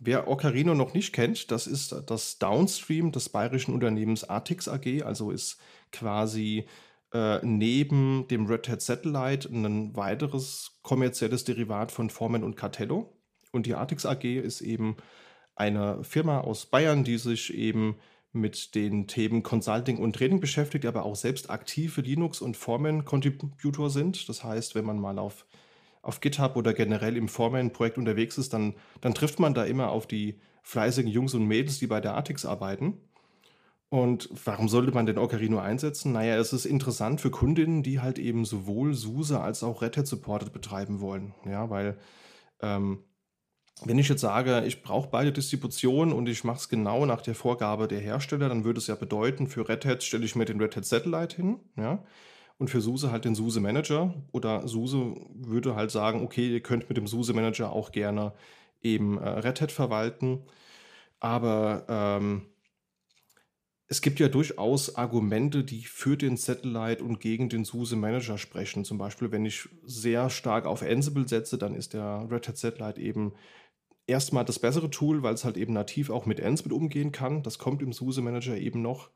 Wer Ocarino noch nicht kennt, das ist das Downstream des bayerischen Unternehmens Artix AG, also ist quasi äh, neben dem Red Hat Satellite ein weiteres kommerzielles Derivat von Formen und Cartello. Und die Artix AG ist eben eine Firma aus Bayern, die sich eben mit den Themen Consulting und Training beschäftigt, aber auch selbst aktive Linux- und Formen-Contributor sind. Das heißt, wenn man mal auf, auf GitHub oder generell im Formen-Projekt unterwegs ist, dann, dann trifft man da immer auf die fleißigen Jungs und Mädels, die bei der Artix arbeiten. Und warum sollte man den Ocarino einsetzen? Naja, es ist interessant für Kundinnen, die halt eben sowohl SUSE als auch Red Hat Supported betreiben wollen. Ja, weil ähm, wenn ich jetzt sage, ich brauche beide Distributionen und ich mache es genau nach der Vorgabe der Hersteller, dann würde es ja bedeuten, für Red Hat stelle ich mir den Red Hat Satellite hin, ja, und für SUSE halt den SUSE Manager. Oder SUSE würde halt sagen, okay, ihr könnt mit dem SUSE Manager auch gerne eben äh, Red Hat verwalten. Aber ähm, Es gibt ja durchaus Argumente, die für den Satellite und gegen den SUSE Manager sprechen. Zum Beispiel, wenn ich sehr stark auf Ansible setze, dann ist der Red Hat Satellite eben erstmal das bessere Tool, weil es halt eben nativ auch mit Ansible umgehen kann. Das kommt im SUSE Manager eben noch.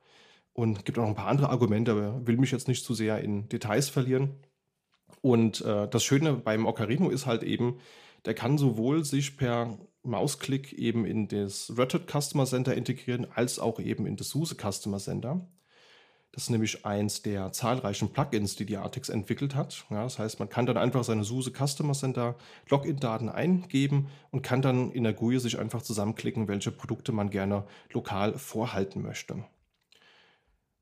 Und gibt auch noch ein paar andere Argumente, aber will mich jetzt nicht zu sehr in Details verlieren. Und äh, das Schöne beim Ocarino ist halt eben, der kann sowohl sich per Mausklick eben in das Hat Customer Center integrieren, als auch eben in das SUSE Customer Center. Das ist nämlich eins der zahlreichen Plugins, die die Artix entwickelt hat. Ja, das heißt, man kann dann einfach seine SUSE Customer Center Login-Daten eingeben und kann dann in der GUI sich einfach zusammenklicken, welche Produkte man gerne lokal vorhalten möchte.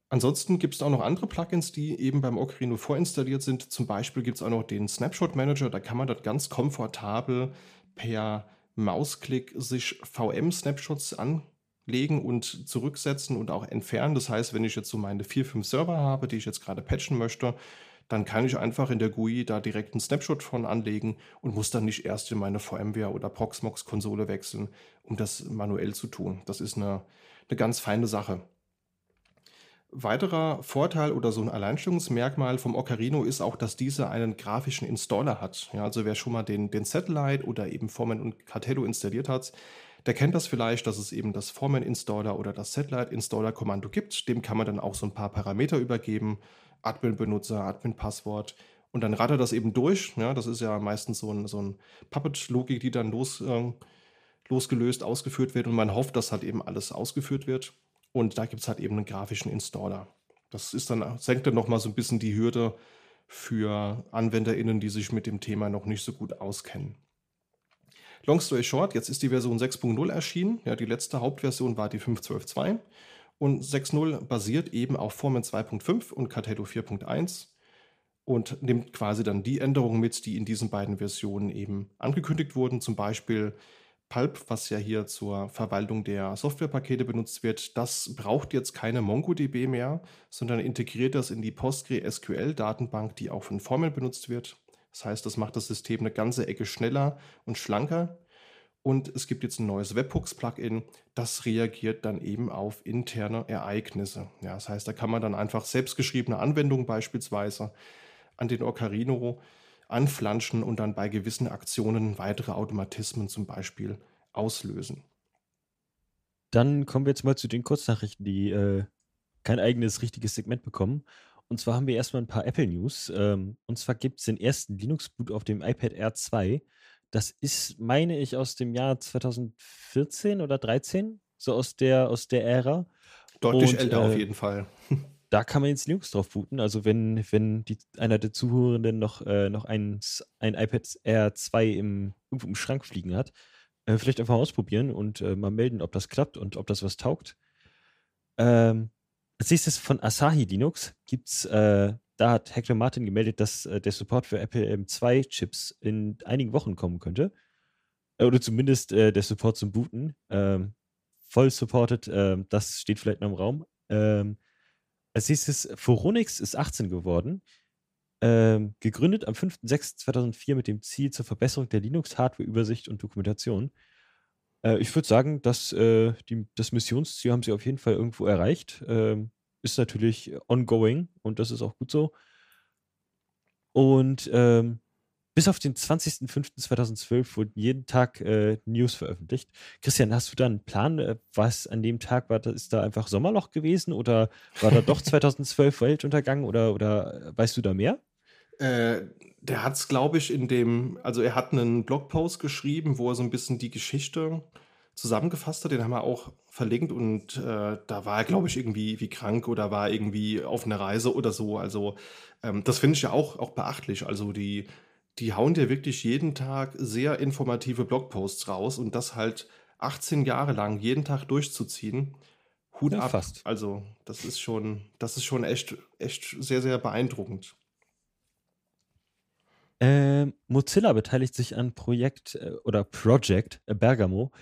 Ansonsten gibt es auch noch andere Plugins, die eben beim Ocarino vorinstalliert sind. Zum Beispiel gibt es auch noch den Snapshot Manager. Da kann man das ganz komfortabel per Mausklick sich VM-Snapshots anlegen und zurücksetzen und auch entfernen. Das heißt, wenn ich jetzt so meine vier, fünf Server habe, die ich jetzt gerade patchen möchte, dann kann ich einfach in der GUI da direkt einen Snapshot von anlegen und muss dann nicht erst in meine VMware oder Proxmox-Konsole wechseln, um das manuell zu tun. Das ist eine, eine ganz feine Sache. Weiterer Vorteil oder so ein Alleinstellungsmerkmal vom Ocarino ist auch, dass dieser einen grafischen Installer hat. Ja, also wer schon mal den, den Satellite oder eben Forman und Cartello installiert hat, der kennt das vielleicht, dass es eben das Forman Installer oder das Satellite Installer Kommando gibt. Dem kann man dann auch so ein paar Parameter übergeben. Admin-Benutzer, Admin-Passwort. Und dann rattert das eben durch. Ja, das ist ja meistens so ein, so ein Puppet-Logik, die dann los, äh, losgelöst ausgeführt wird. Und man hofft, dass halt eben alles ausgeführt wird. Und da gibt es halt eben einen grafischen Installer. Das ist dann, senkt dann nochmal so ein bisschen die Hürde für AnwenderInnen, die sich mit dem Thema noch nicht so gut auskennen. Long story short, jetzt ist die Version 6.0 erschienen. Ja, die letzte Hauptversion war die 5.12.2 und 6.0 basiert eben auf Formen 2.5 und Cartello 4.1 und nimmt quasi dann die Änderungen mit, die in diesen beiden Versionen eben angekündigt wurden. Zum Beispiel Pulp, was ja hier zur Verwaltung der Softwarepakete benutzt wird, das braucht jetzt keine MongoDB mehr, sondern integriert das in die PostgreSQL-Datenbank, die auch von Formeln benutzt wird. Das heißt, das macht das System eine ganze Ecke schneller und schlanker. Und es gibt jetzt ein neues Webhooks-Plugin, das reagiert dann eben auf interne Ereignisse. Ja, das heißt, da kann man dann einfach selbstgeschriebene Anwendungen beispielsweise an den Ocarino anflanschen und dann bei gewissen Aktionen weitere Automatismen zum Beispiel auslösen. Dann kommen wir jetzt mal zu den Kurznachrichten, die äh, kein eigenes richtiges Segment bekommen. Und zwar haben wir erstmal ein paar Apple News. Ähm, und zwar gibt es den ersten Linux-Boot auf dem iPad Air 2. Das ist, meine ich, aus dem Jahr 2014 oder 13, so aus der, aus der Ära. Deutlich und, älter äh, auf jeden Fall. [laughs] da kann man jetzt Linux drauf booten. Also wenn, wenn die, einer der Zuhörenden noch, äh, noch ein, ein iPad Air 2 im, irgendwo im Schrank fliegen hat, äh, vielleicht einfach ausprobieren und äh, mal melden, ob das klappt und ob das was taugt. Ähm, als nächstes von Asahi Linux gibt's, äh, da hat Hector Martin gemeldet, dass äh, der Support für Apple M2-Chips in einigen Wochen kommen könnte. Äh, oder zumindest der Support zum Booten. Ähm, voll supported, ähm, das steht vielleicht noch im Raum. Ähm, als nächstes, Foronix ist 18 geworden. Ähm, gegründet am 5.6.2004 mit dem Ziel zur Verbesserung der Linux-Hardware-Übersicht und Dokumentation. Äh, ich würde sagen, dass äh, die, das Missionsziel haben sie auf jeden Fall irgendwo erreicht. Ähm, ist natürlich ongoing und das ist auch gut so. Und ähm, bis auf den 20.05.2012 wurden jeden Tag äh, News veröffentlicht. Christian, hast du da einen Plan, äh, was an dem Tag war? Ist da einfach Sommerloch gewesen oder war da doch [laughs] 2012 Weltuntergang oder, oder äh, weißt du da mehr? Äh, der hat es, glaube ich, in dem, also er hat einen Blogpost geschrieben, wo er so ein bisschen die Geschichte zusammengefasst hat. Den haben wir auch verlinkt und äh, da war er, glaube ich, irgendwie wie krank oder war irgendwie auf einer Reise oder so. Also ähm, das finde ich ja auch, auch beachtlich. Also die die hauen dir wirklich jeden Tag sehr informative Blogposts raus und das halt 18 Jahre lang jeden Tag durchzuziehen. Hut ja, ab. Fast. Also, das ist schon, das ist schon echt, echt sehr, sehr beeindruckend. Ähm, Mozilla beteiligt sich an Projekt äh, oder Project äh, Bergamo.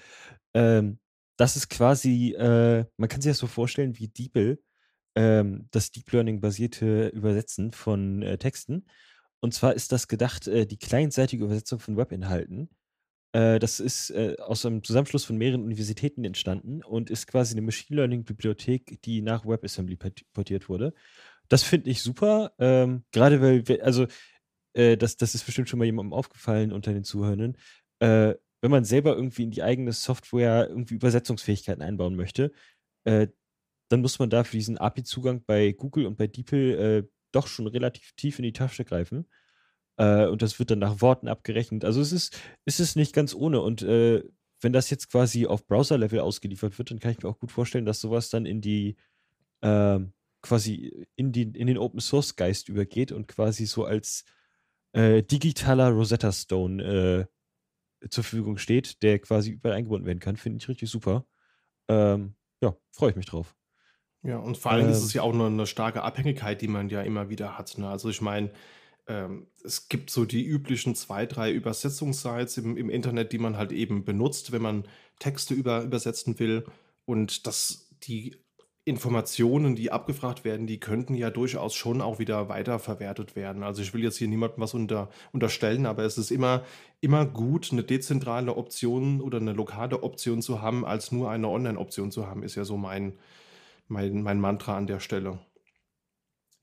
Ähm, das ist quasi, äh, man kann sich das so vorstellen wie DeepL, ähm, das Deep Learning basierte Übersetzen von äh, Texten. Und zwar ist das gedacht, äh, die clientseitige Übersetzung von Webinhalten. Äh, das ist aus einem Zusammenschluss von mehreren Universitäten entstanden und ist quasi eine Machine Learning-Bibliothek, die nach WebAssembly portiert wurde. Das finde ich super, ähm, gerade weil, also äh, das, das ist bestimmt schon mal jemandem aufgefallen unter den Zuhörenden. Äh, wenn man selber irgendwie in die eigene Software irgendwie Übersetzungsfähigkeiten einbauen möchte, äh, dann muss man dafür diesen API-Zugang bei Google und bei DeepL äh, doch schon relativ tief in die Tasche greifen. Äh, und das wird dann nach Worten abgerechnet. Also es ist, es nicht ganz ohne. Und äh, wenn das jetzt quasi auf Browser-Level ausgeliefert wird, dann kann ich mir auch gut vorstellen, dass sowas dann in die ähm, quasi in, die, in den Open Source Geist übergeht und quasi so als äh, digitaler Rosetta Stone äh, zur Verfügung steht, der quasi überall eingebunden werden kann. Finde ich richtig super. Ähm, ja, freue ich mich drauf. Ja, und vor allem ist es ähm. ja auch eine, eine starke Abhängigkeit, die man ja immer wieder hat. Ne? Also ich meine, ähm, es gibt so die üblichen zwei, drei Übersetzungssites im, im Internet, die man halt eben benutzt, wenn man Texte über, übersetzen will. Und das, die Informationen, die abgefragt werden, die könnten ja durchaus schon auch wieder weiterverwertet werden. Also ich will jetzt hier niemandem was unter, unterstellen, aber es ist immer, immer gut, eine dezentrale Option oder eine lokale Option zu haben, als nur eine Online-Option zu haben, ist ja so mein, mein, mein Mantra an der Stelle.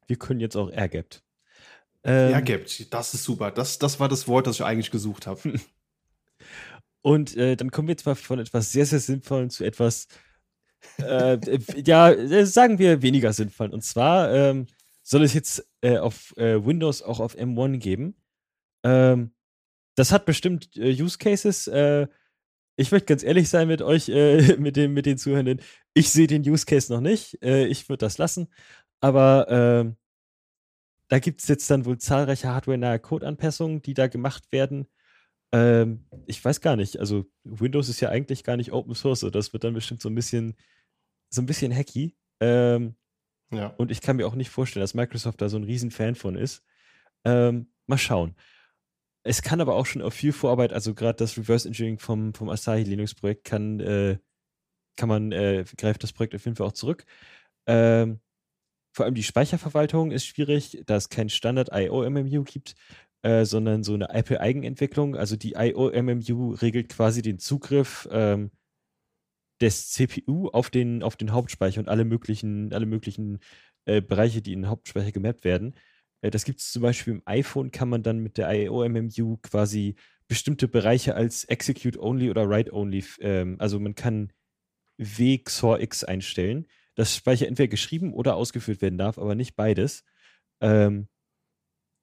Wir können jetzt auch Airgapped. Ähm, Airgapped, das ist super. Das, das war das Wort, das ich eigentlich gesucht habe. [laughs] Und äh, dann kommen wir jetzt mal von etwas sehr, sehr Sinnvollem zu etwas, äh, ja, äh, sagen wir weniger sinnvollen. Und zwar ähm, soll es jetzt äh, auf äh, Windows auch auf M1 geben. Ähm, das hat bestimmt äh, Use Cases. Äh, ich möchte ganz ehrlich sein mit euch, [laughs] mit, den, mit den Zuhörenden. Ich sehe den Use Case noch nicht. ich würde das lassen. Aber ähm, da gibt es jetzt dann wohl zahlreiche hardware-nahe Code-Anpassungen, die da gemacht werden. Ähm, ich weiß gar nicht. Also Windows ist ja eigentlich gar nicht Open Source. Das wird dann bestimmt so ein bisschen, so ein bisschen hacky. Ähm, ja. Und ich kann mir auch nicht vorstellen, dass Microsoft da so ein Riesenfan von ist. Ähm, mal schauen. Es kann aber auch schon auf viel Vorarbeit, also gerade das Reverse Engineering vom, vom Asahi Linux Projekt kann, äh, kann man, äh, greift das Projekt auf jeden Fall auch zurück. Ähm, vor allem die Speicherverwaltung ist schwierig, da es kein Standard IO-MMU gibt, äh, sondern so eine Apple-Eigenentwicklung. Also die IO-MMU regelt quasi den Zugriff ähm, des CPU auf den, auf den Hauptspeicher und alle möglichen, alle möglichen äh, Bereiche, die in den Hauptspeicher gemappt werden. Äh, das gibt es zum Beispiel im iPhone, kann man dann mit der IO-MMU quasi bestimmte Bereiche als Execute-Only oder Write-Only, ähm, also man kann W XOR X einstellen dass Speicher entweder geschrieben oder ausgeführt werden darf, aber nicht beides, ähm,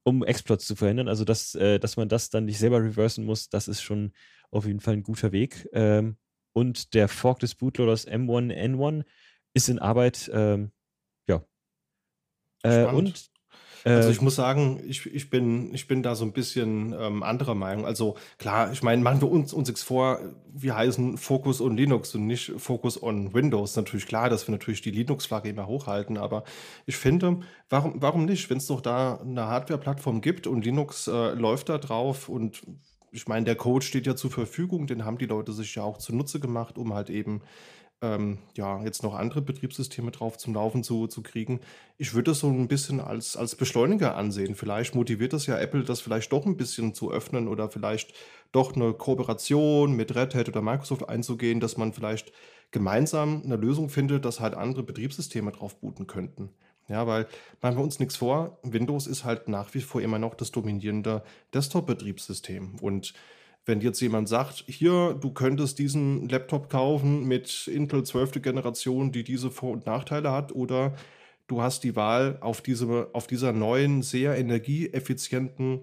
um Exploits zu verhindern. Also, dass, äh, dass man das dann nicht selber reversen muss, das ist schon auf jeden Fall ein guter Weg. Ähm, und der Fork des Bootloaders M1N1 ist in Arbeit. Ähm, ja. Äh, und also ich ähm, muss sagen, ich, ich, bin, ich bin da so ein bisschen ähm, anderer Meinung. Also klar, ich meine, machen wir uns, uns nichts vor, wir heißen Focus on Linux und nicht Focus on Windows. Natürlich klar, dass wir natürlich die Linux-Flagge immer hochhalten, aber ich finde, warum, warum nicht, wenn es doch da eine Hardware-Plattform gibt und Linux äh, läuft da drauf und ich meine, der Code steht ja zur Verfügung, den haben die Leute sich ja auch zunutze gemacht, um halt eben ähm, ja, jetzt noch andere Betriebssysteme drauf zum Laufen zu, zu kriegen. Ich würde das so ein bisschen als, als Beschleuniger ansehen. Vielleicht motiviert das ja Apple, das vielleicht doch ein bisschen zu öffnen oder vielleicht doch eine Kooperation mit Red Hat oder Microsoft einzugehen, dass man vielleicht gemeinsam eine Lösung findet, dass halt andere Betriebssysteme drauf booten könnten. Ja, weil machen wir uns nichts vor, Windows ist halt nach wie vor immer noch das dominierende Desktop-Betriebssystem. Und wenn jetzt jemand sagt, hier, du könntest diesen Laptop kaufen mit Intel 12. Generation, die diese Vor- und Nachteile hat, oder du hast die Wahl, auf, diese, auf dieser neuen, sehr energieeffizienten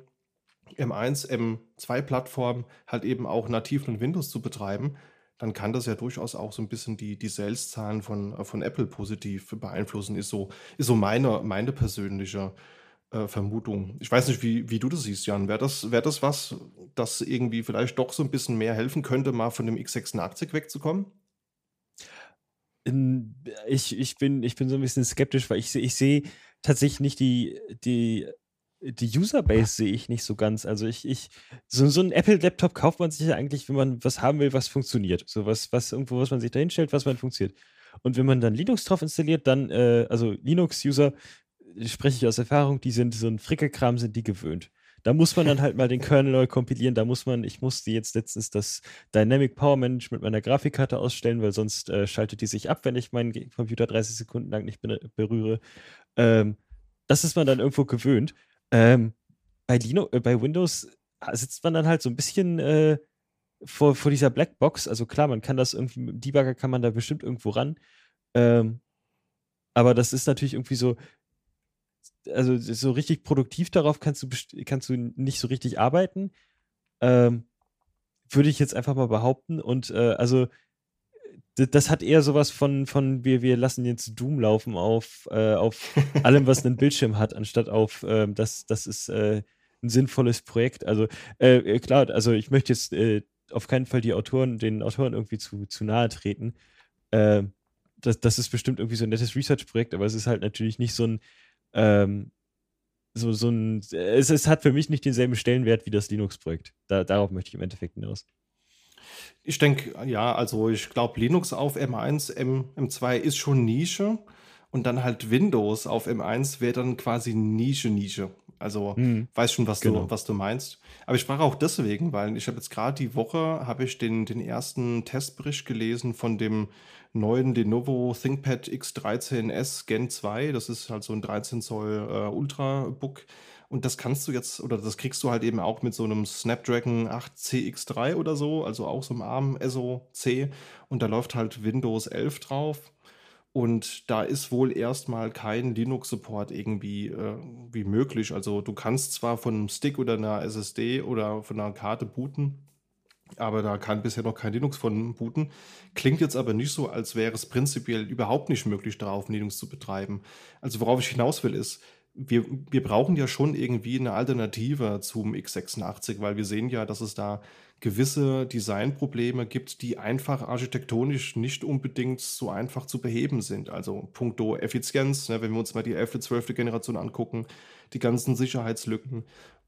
M1, M2-Plattform halt eben auch nativ mit Windows zu betreiben, dann kann das ja durchaus auch so ein bisschen die, die Sales-Zahlen von, von Apple positiv beeinflussen, ist so, ist so meine, meine persönliche äh, Vermutung. Ich weiß nicht, wie, wie du das siehst, Jan. Wäre das, wär das was, das irgendwie vielleicht doch so ein bisschen mehr helfen könnte, mal von dem X86 wegzukommen? Ich, ich, bin, ich bin so ein bisschen skeptisch, weil ich, ich sehe tatsächlich nicht die, die, die Userbase sehe ich nicht so ganz. Also ich, ich, so, so ein Apple-Laptop kauft man sich ja eigentlich, wenn man was haben will, was funktioniert. So was, was irgendwo, was man sich da hinstellt, was man funktioniert. Und wenn man dann Linux drauf installiert, dann, äh, also Linux-User spreche ich aus Erfahrung, die sind so ein Frickelkram, sind die gewöhnt. da muss man dann halt mal den Kernel neu kompilieren. Da muss man, ich musste jetzt letztens das Dynamic Power Management meiner Grafikkarte ausstellen, weil sonst äh, schaltet die sich ab, wenn ich meinen Computer 30 Sekunden lang nicht berühre. Ähm, das ist man dann irgendwo gewöhnt. Ähm, bei, Linux, äh, bei Windows sitzt man dann halt so ein bisschen äh, vor, vor dieser Blackbox. Also klar, man kann das irgendwie mit dem Debugger kann man da bestimmt irgendwo ran. Ähm, aber das ist natürlich irgendwie so, also so richtig produktiv darauf kannst du, kannst du nicht so richtig arbeiten. Ähm, würde ich jetzt einfach mal behaupten. Und äh, also das hat eher sowas von, von wir, wir lassen jetzt Doom laufen auf, äh, auf [laughs] allem, was einen Bildschirm hat, anstatt auf, äh, das, das ist äh, ein sinnvolles Projekt. Also äh, äh, klar, also ich möchte jetzt äh, auf keinen Fall die Autoren, den Autoren irgendwie zu, zu nahe treten. Ähm, das, das ist bestimmt irgendwie so ein nettes Research-Projekt, aber es ist halt natürlich nicht so ein, ähm, so, so ein, es, es hat für mich nicht denselben Stellenwert wie das Linux-Projekt. Da, darauf möchte ich im Endeffekt hinaus. Ich denke, ja, also ich glaube, Linux auf M1, M, M2 ist schon Nische und dann halt Windows auf M1 wäre dann quasi Nische, Nische. Also mhm. weiß schon, was, genau. du, was du meinst. Aber ich sprach auch deswegen, weil ich habe jetzt gerade die Woche habe ich den, den ersten Testbericht gelesen von dem neuen Lenovo ThinkPad X13S Gen 2. Das ist halt so ein 13 Zoll äh, Ultrabook. Und das kannst du jetzt, oder das kriegst du halt eben auch mit so einem Snapdragon 8 CX3 oder so, also auch so einem ARM SoC. Und da läuft halt Windows 11 drauf. Und da ist wohl erstmal kein Linux-Support irgendwie äh, wie möglich. Also du kannst zwar von einem Stick oder einer SSD oder von einer Karte booten, aber da kann bisher noch kein Linux von booten. Klingt jetzt aber nicht so, als wäre es prinzipiell überhaupt nicht möglich, darauf Linux zu betreiben. Also worauf ich hinaus will, ist, wir, wir brauchen ja schon irgendwie eine Alternative zum x86, weil wir sehen ja, dass es da gewisse Designprobleme gibt, die einfach architektonisch nicht unbedingt so einfach zu beheben sind. Also puncto Effizienz, ne, wenn wir uns mal die 11., 12. Generation angucken, die ganzen Sicherheitslücken.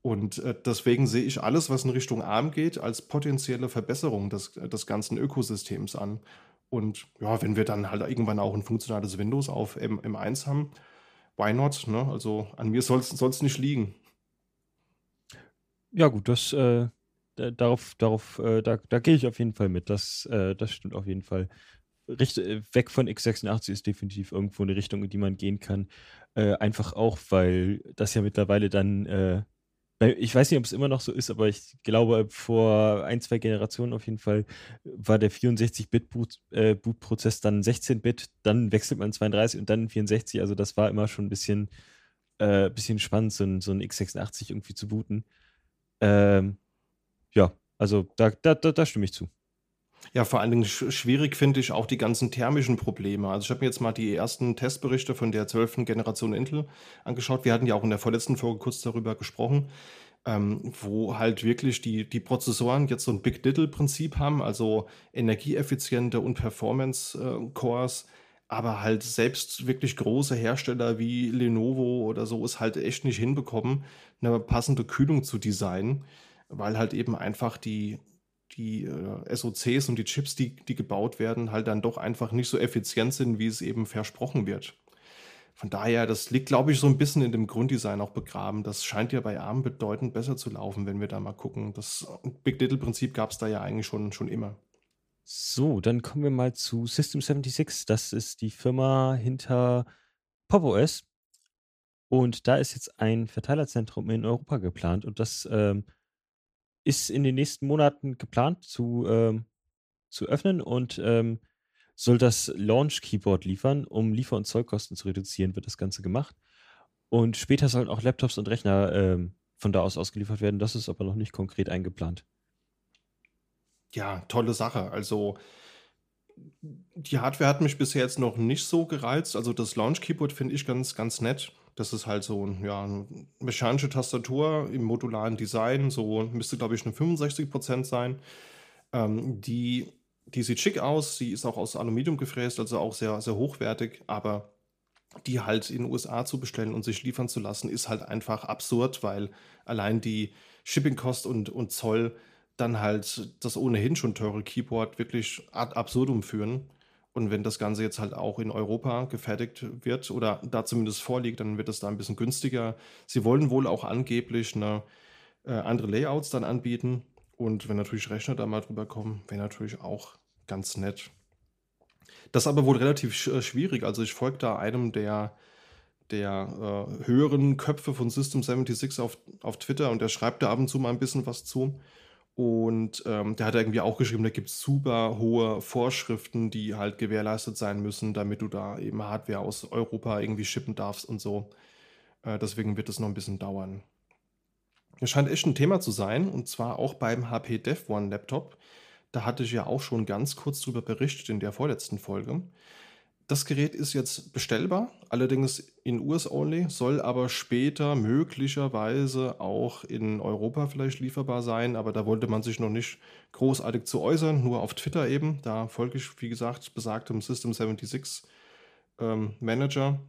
Und äh, deswegen sehe ich alles, was in Richtung ARM geht, als potenzielle Verbesserung des, des ganzen Ökosystems an. Und ja, wenn wir dann halt irgendwann auch ein funktionales Windows auf M M1 haben, why not? Ne? Also an mir soll es nicht liegen. Ja, gut, das äh, darauf, darauf, äh, da, da gehe ich auf jeden Fall mit. Das, äh, das stimmt auf jeden Fall. Richt, äh, weg von x86 ist definitiv irgendwo eine Richtung, in die man gehen kann. Äh, einfach auch, weil das ja mittlerweile dann äh, ich weiß nicht, ob es immer noch so ist, aber ich glaube, vor ein, zwei Generationen auf jeden Fall war der 64-Bit-Boot-Prozess äh, dann 16-Bit, dann wechselt man 32 und dann 64. Also das war immer schon ein bisschen, äh, bisschen spannend, so ein, so ein x86 irgendwie zu booten. Ähm, ja, also da, da, da, da stimme ich zu. Ja, vor allen Dingen schwierig finde ich auch die ganzen thermischen Probleme. Also ich habe mir jetzt mal die ersten Testberichte von der 12. Generation Intel angeschaut. Wir hatten ja auch in der vorletzten Folge kurz darüber gesprochen, ähm, wo halt wirklich die, die Prozessoren jetzt so ein Big Little-Prinzip haben, also energieeffiziente und Performance-Cores. Aber halt selbst wirklich große Hersteller wie Lenovo oder so es halt echt nicht hinbekommen, eine passende Kühlung zu designen, weil halt eben einfach die die äh, SoCs und die Chips, die, die gebaut werden, halt dann doch einfach nicht so effizient sind, wie es eben versprochen wird. Von daher, das liegt, glaube ich, so ein bisschen in dem Grunddesign auch begraben. Das scheint ja bei ARM bedeutend besser zu laufen, wenn wir da mal gucken. Das Big Little-Prinzip gab es da ja eigentlich schon, schon immer. So, dann kommen wir mal zu System 76. Das ist die Firma hinter PopOS. Und da ist jetzt ein Verteilerzentrum in Europa geplant. Und das ähm, ist in den nächsten Monaten geplant zu, ähm, zu öffnen und ähm, soll das Launch-Keyboard liefern, um Liefer- und Zollkosten zu reduzieren, wird das Ganze gemacht. Und später sollen auch Laptops und Rechner ähm, von da aus ausgeliefert werden. Das ist aber noch nicht konkret eingeplant. Ja, tolle Sache. Also die Hardware hat mich bisher jetzt noch nicht so gereizt. Also das Launch Keyboard finde ich ganz, ganz nett. Das ist halt so ja, eine mechanische Tastatur im modularen Design. So müsste, glaube ich, eine 65% sein. Ähm, die, die sieht schick aus. Sie ist auch aus Aluminium gefräst, also auch sehr, sehr hochwertig. Aber die halt in den USA zu bestellen und sich liefern zu lassen, ist halt einfach absurd, weil allein die Shipping-Kost und, und Zoll dann halt das ohnehin schon teure Keyboard wirklich ad absurdum führen. Und wenn das Ganze jetzt halt auch in Europa gefertigt wird oder da zumindest vorliegt, dann wird es da ein bisschen günstiger. Sie wollen wohl auch angeblich eine äh, andere Layouts dann anbieten. Und wenn natürlich Rechner da mal drüber kommen, wäre natürlich auch ganz nett. Das ist aber wohl relativ äh, schwierig. Also ich folge da einem der, der äh, höheren Köpfe von System76 auf, auf Twitter und der schreibt da ab und zu mal ein bisschen was zu. Und ähm, der hat irgendwie auch geschrieben, da gibt es super hohe Vorschriften, die halt gewährleistet sein müssen, damit du da eben Hardware aus Europa irgendwie shippen darfst und so. Äh, deswegen wird es noch ein bisschen dauern. Es scheint echt ein Thema zu sein, und zwar auch beim HP Dev One Laptop. Da hatte ich ja auch schon ganz kurz drüber berichtet in der vorletzten Folge. Das Gerät ist jetzt bestellbar, allerdings in US only, soll aber später möglicherweise auch in Europa vielleicht lieferbar sein, aber da wollte man sich noch nicht großartig zu äußern, nur auf Twitter eben. Da folge ich, wie gesagt, besagtem System 76 ähm, Manager.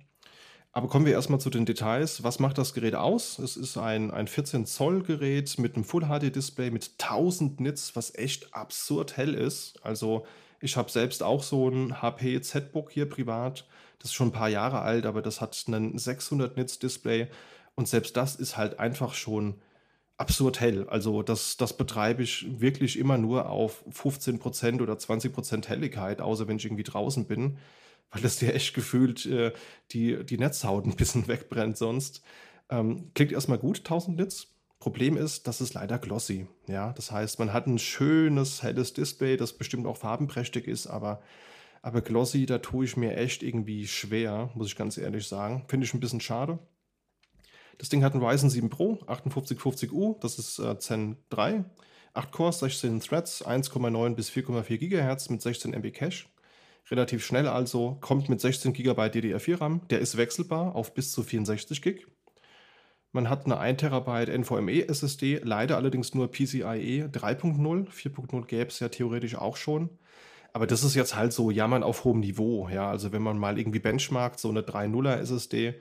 Aber kommen wir erstmal zu den Details. Was macht das Gerät aus? Es ist ein, ein 14 Zoll Gerät mit einem Full HD Display mit 1000 Nits, was echt absurd hell ist. Also ich habe selbst auch so ein HP Z-Book hier privat. Das ist schon ein paar Jahre alt, aber das hat einen 600 Nits Display. Und selbst das ist halt einfach schon absurd hell. Also das, das betreibe ich wirklich immer nur auf 15% oder 20% Helligkeit, außer wenn ich irgendwie draußen bin, weil das dir echt gefühlt äh, die, die Netzhaut ein bisschen [laughs] wegbrennt sonst. Ähm, klingt erstmal gut, 1000 Nits. Problem ist, das ist leider glossy. Ja, das heißt, man hat ein schönes, helles Display, das bestimmt auch farbenprächtig ist, aber, aber glossy, da tue ich mir echt irgendwie schwer, muss ich ganz ehrlich sagen. Finde ich ein bisschen schade. Das Ding hat einen Ryzen 7 Pro 5850U, das ist äh, Zen 3, 8 Cores, 16 Threads, 1,9 bis 4,4 GHz mit 16 MB Cache. Relativ schnell also, kommt mit 16 GB DDR4 RAM, der ist wechselbar auf bis zu 64 GB. Man hat eine 1 TB NVMe SSD, leider allerdings nur PCIe 3.0. 4.0 gäbe es ja theoretisch auch schon. Aber das ist jetzt halt so Jammern auf hohem Niveau. Ja, also wenn man mal irgendwie benchmarkt, so eine 3.0er SSD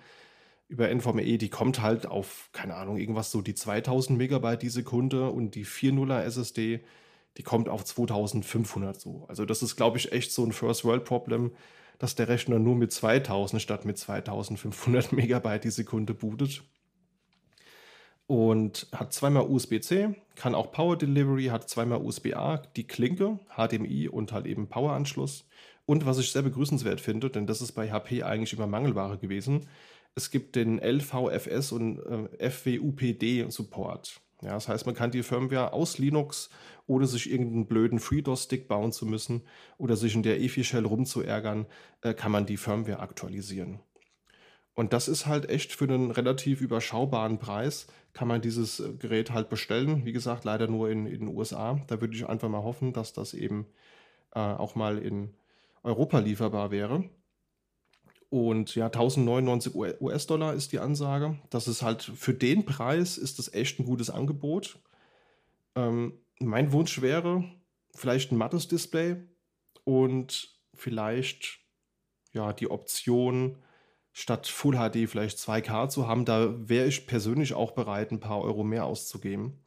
über NVMe, die kommt halt auf, keine Ahnung, irgendwas so die 2000 Megabyte die Sekunde und die 4.0er SSD, die kommt auf 2500 so. Also das ist, glaube ich, echt so ein First-World-Problem, dass der Rechner nur mit 2000 statt mit 2500 Megabyte die Sekunde bootet und hat zweimal USB-C, kann auch Power Delivery, hat zweimal USB-A, die Klinke, HDMI und halt eben Power-Anschluss. Und was ich sehr begrüßenswert finde, denn das ist bei HP eigentlich immer Mangelware gewesen, es gibt den LVFS und äh, FWUPD-Support. Ja, das heißt, man kann die Firmware aus Linux, ohne sich irgendeinen blöden FreeDOS-Stick bauen zu müssen oder sich in der EFI-Shell rumzuärgern, äh, kann man die Firmware aktualisieren. Und das ist halt echt für einen relativ überschaubaren Preis, kann man dieses äh, Gerät halt bestellen. Wie gesagt, leider nur in, in den USA. Da würde ich einfach mal hoffen, dass das eben äh, auch mal in Europa lieferbar wäre. Und ja, 1099 US-Dollar ist die Ansage. Das ist halt für den Preis ist das echt ein gutes Angebot. Ähm, mein Wunsch wäre vielleicht ein mattes Display und vielleicht ja die Option statt Full HD vielleicht 2K zu haben, da wäre ich persönlich auch bereit, ein paar Euro mehr auszugeben.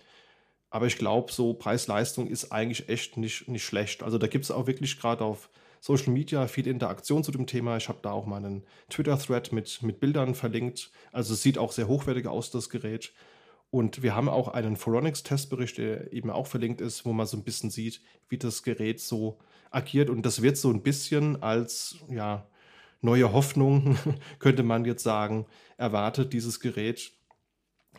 Aber ich glaube, so Preis-Leistung ist eigentlich echt nicht, nicht schlecht. Also da gibt es auch wirklich gerade auf Social Media viel Interaktion zu dem Thema. Ich habe da auch mal einen Twitter-Thread mit, mit Bildern verlinkt. Also es sieht auch sehr hochwertig aus, das Gerät. Und wir haben auch einen Foronix-Testbericht, der eben auch verlinkt ist, wo man so ein bisschen sieht, wie das Gerät so agiert. Und das wird so ein bisschen als, ja, neue Hoffnung, [laughs] könnte man jetzt sagen, erwartet dieses Gerät,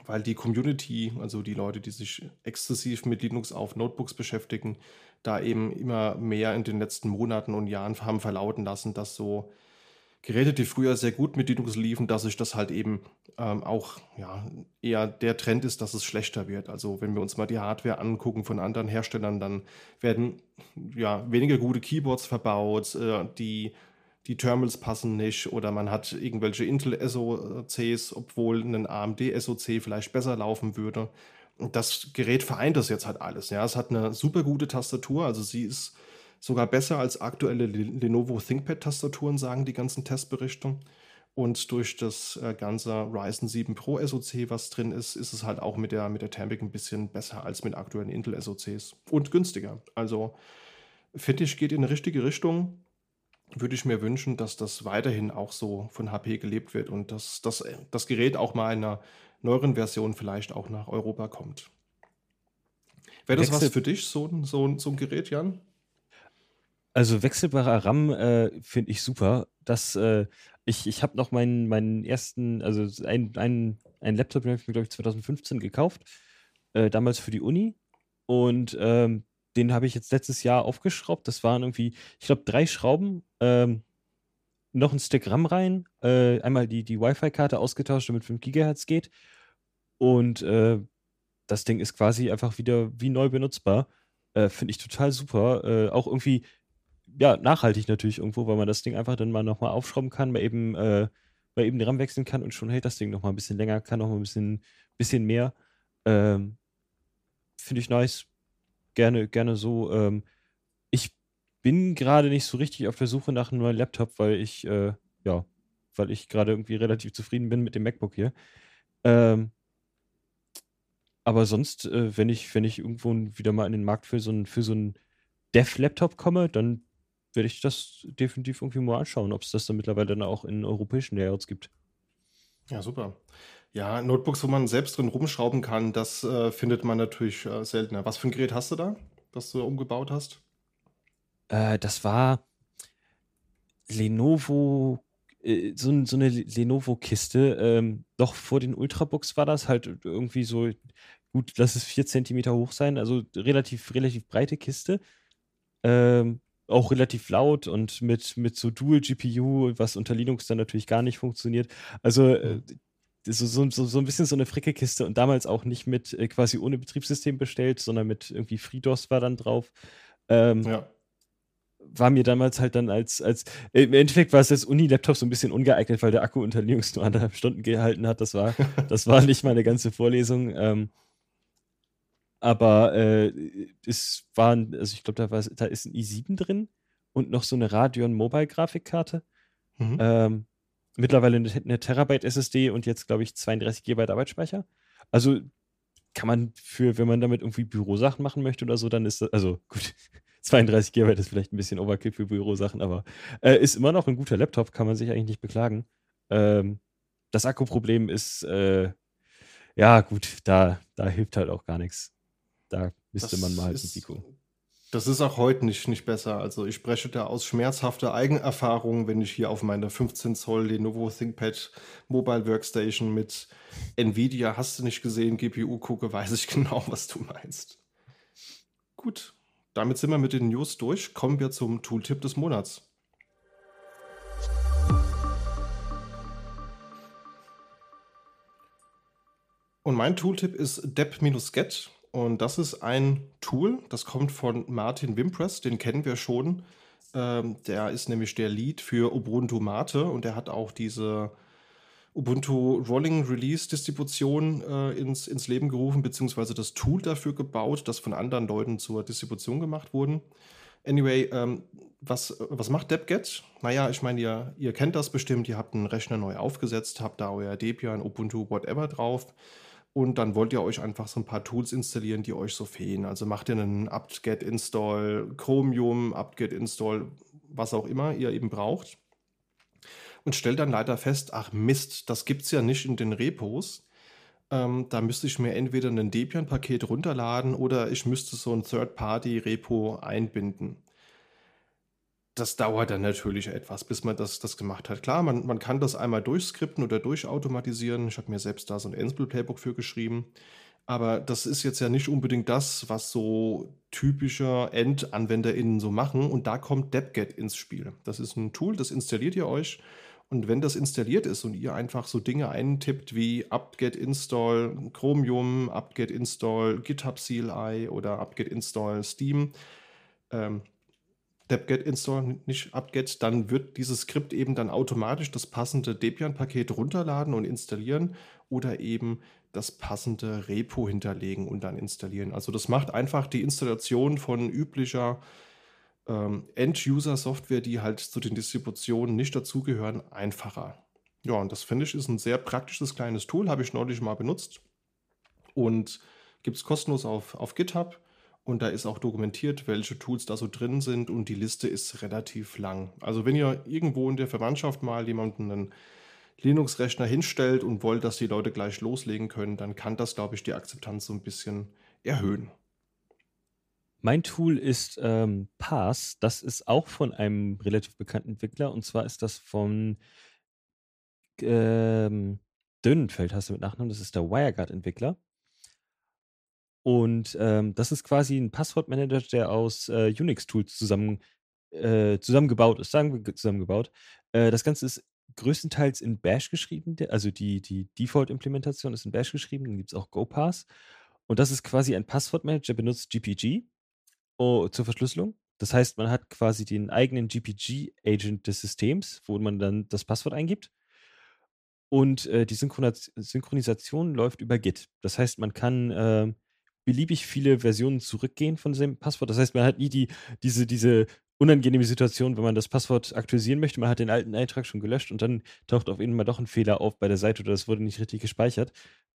weil die Community, also die Leute, die sich exzessiv mit Linux auf Notebooks beschäftigen, da eben immer mehr in den letzten Monaten und Jahren haben verlauten lassen, dass so Geräte, die früher sehr gut mit Linux liefen, dass sich das halt eben ähm, auch ja, eher der Trend ist, dass es schlechter wird. Also wenn wir uns mal die Hardware angucken von anderen Herstellern, dann werden ja weniger gute Keyboards verbaut, äh, die die Terminals passen nicht oder man hat irgendwelche Intel SoCs, obwohl ein AMD SoC vielleicht besser laufen würde. Und das Gerät vereint das jetzt halt alles. Ja, es hat eine super gute Tastatur, also sie ist sogar besser als aktuelle Lenovo ThinkPad-Tastaturen, sagen die ganzen Testberichte. Und durch das äh, ganze Ryzen 7 Pro SoC, was drin ist, ist es halt auch mit der, mit der Thermik ein bisschen besser als mit aktuellen Intel SoCs und günstiger. Also finde ich, geht in die richtige Richtung würde ich mir wünschen, dass das weiterhin auch so von HP gelebt wird und dass, dass das Gerät auch mal in einer neueren Version vielleicht auch nach Europa kommt. Wäre das was für dich, so, so, so ein Gerät, Jan? Also wechselbarer RAM äh, finde ich super. Das, äh, ich ich habe noch meinen, meinen ersten, also ein, ein, ein Laptop, den habe ich mir, glaube ich, 2015 gekauft, äh, damals für die Uni. Und ähm, den habe ich jetzt letztes Jahr aufgeschraubt. Das waren irgendwie, ich glaube, drei Schrauben, ähm, noch ein Stick RAM rein, äh, einmal die, die Wi-Fi-Karte ausgetauscht, damit 5 GHz geht. Und äh, das Ding ist quasi einfach wieder wie neu benutzbar. Äh, Finde ich total super. Äh, auch irgendwie, ja, nachhaltig natürlich irgendwo, weil man das Ding einfach dann mal nochmal aufschrauben kann, mal eben, äh, mal eben den RAM wechseln kann und schon hält das Ding nochmal ein bisschen länger, kann nochmal ein bisschen, bisschen mehr. Ähm, Finde ich nice. Gerne, gerne so. Ähm, ich bin gerade nicht so richtig auf der Suche nach einem neuen Laptop, weil ich, äh, ja, weil ich gerade irgendwie relativ zufrieden bin mit dem MacBook hier. Ähm, aber sonst, äh, wenn ich, wenn ich irgendwo wieder mal in den Markt für so einen, für so einen Dev-Laptop komme, dann werde ich das definitiv irgendwie mal anschauen, ob es das dann mittlerweile dann auch in europäischen Layouts gibt. Ja, super. Ja, Notebooks, wo man selbst drin rumschrauben kann, das äh, findet man natürlich äh, seltener. Was für ein Gerät hast du da, das du umgebaut hast? Äh, das war Lenovo, äh, so, so eine Lenovo-Kiste. Ähm, doch vor den Ultrabooks war das halt irgendwie so, gut, lass es vier Zentimeter hoch sein, also relativ, relativ breite Kiste. Ähm, auch relativ laut und mit, mit so Dual-GPU, was unter Linux dann natürlich gar nicht funktioniert. Also mhm. So, so, so, so ein bisschen so eine Fricke-Kiste und damals auch nicht mit äh, quasi ohne Betriebssystem bestellt, sondern mit irgendwie FreeDOS war dann drauf. Ähm, ja. War mir damals halt dann als, als im Endeffekt war es als Uni-Laptop so ein bisschen ungeeignet, weil der Akku unter Linux nur anderthalb Stunden gehalten hat. Das war, [laughs] das war nicht meine ganze Vorlesung. Ähm, aber äh, es waren, also ich glaube, da, da ist ein i7 drin und noch so eine Radeon Mobile Grafikkarte. Mhm. Ähm, mittlerweile eine, eine Terabyte SSD und jetzt, glaube ich, 32 GB Arbeitsspeicher. Also kann man für, wenn man damit irgendwie Bürosachen machen möchte oder so, dann ist das, also gut, [laughs] 32 GB ist vielleicht ein bisschen Overkill für Bürosachen, aber äh, ist immer noch ein guter Laptop, kann man sich eigentlich nicht beklagen. Ähm, das Akkuproblem ist, äh, ja, gut, da, da hilft halt auch gar nichts. Da müsste man mal halt ein Pico. Das ist auch heute nicht, nicht besser. Also ich spreche da aus schmerzhafter Eigenerfahrung, wenn ich hier auf meine 15 Zoll Lenovo ThinkPad Mobile Workstation mit Nvidia, hast du nicht gesehen, GPU gucke, weiß ich [laughs] genau, was du meinst. Gut, damit sind wir mit den News durch. Kommen wir zum Tooltip des Monats. Und mein Tooltip ist depp-get. Und das ist ein Tool, das kommt von Martin Wimpress, den kennen wir schon. Ähm, der ist nämlich der Lead für Ubuntu Mate und der hat auch diese Ubuntu Rolling Release Distribution äh, ins, ins Leben gerufen, beziehungsweise das Tool dafür gebaut, das von anderen Leuten zur Distribution gemacht wurde. Anyway, ähm, was, was macht DebGet? Naja, ich meine, ihr, ihr kennt das bestimmt, ihr habt einen Rechner neu aufgesetzt, habt da euer Debian, Ubuntu, whatever drauf und dann wollt ihr euch einfach so ein paar Tools installieren, die euch so fehlen. Also macht ihr einen apt-get install Chromium, apt-get install was auch immer ihr eben braucht. Und stellt dann leider fest, ach Mist, das gibt es ja nicht in den Repos. Ähm, da müsste ich mir entweder ein Debian-Paket runterladen oder ich müsste so ein Third-Party-Repo einbinden das dauert dann natürlich etwas, bis man das, das gemacht hat. Klar, man, man kann das einmal durchskripten oder durchautomatisieren. Ich habe mir selbst da so ein Ansible-Playbook für geschrieben. Aber das ist jetzt ja nicht unbedingt das, was so typische EndanwenderInnen so machen. Und da kommt DebGet ins Spiel. Das ist ein Tool, das installiert ihr euch. Und wenn das installiert ist und ihr einfach so Dinge eintippt wie apt-get install Chromium, apt-get install GitHub CLI oder apt-get install Steam, ähm, dept install, nicht apt-get, dann wird dieses Skript eben dann automatisch das passende Debian-Paket runterladen und installieren oder eben das passende Repo hinterlegen und dann installieren. Also das macht einfach die Installation von üblicher ähm, End-User-Software, die halt zu den Distributionen nicht dazugehören, einfacher. Ja, und das finde ich ist ein sehr praktisches kleines Tool, habe ich neulich mal benutzt und gibt es kostenlos auf, auf GitHub. Und da ist auch dokumentiert, welche Tools da so drin sind und die Liste ist relativ lang. Also wenn ihr irgendwo in der Verwandtschaft mal jemanden einen Linux-Rechner hinstellt und wollt, dass die Leute gleich loslegen können, dann kann das, glaube ich, die Akzeptanz so ein bisschen erhöhen. Mein Tool ist ähm, Pass. Das ist auch von einem relativ bekannten Entwickler. Und zwar ist das von ähm, Dönnenfeld, hast du mit Nachnamen. Das ist der WireGuard-Entwickler. Und ähm, das ist quasi ein Passwortmanager, der aus äh, Unix-Tools zusammen, äh, zusammengebaut ist. Sagen wir zusammengebaut. Äh, das Ganze ist größtenteils in Bash geschrieben. Also die, die Default-Implementation ist in Bash geschrieben. Dann gibt es auch GoPass. Und das ist quasi ein Passwortmanager, benutzt GPG oh, zur Verschlüsselung. Das heißt, man hat quasi den eigenen GPG-Agent des Systems, wo man dann das Passwort eingibt. Und äh, die Synchronis Synchronisation läuft über Git. Das heißt, man kann äh, beliebig viele Versionen zurückgehen von dem Passwort. Das heißt, man hat nie die, diese, diese unangenehme Situation, wenn man das Passwort aktualisieren möchte. Man hat den alten Eintrag schon gelöscht und dann taucht auf jeden Fall doch ein Fehler auf bei der Seite oder das wurde nicht richtig gespeichert.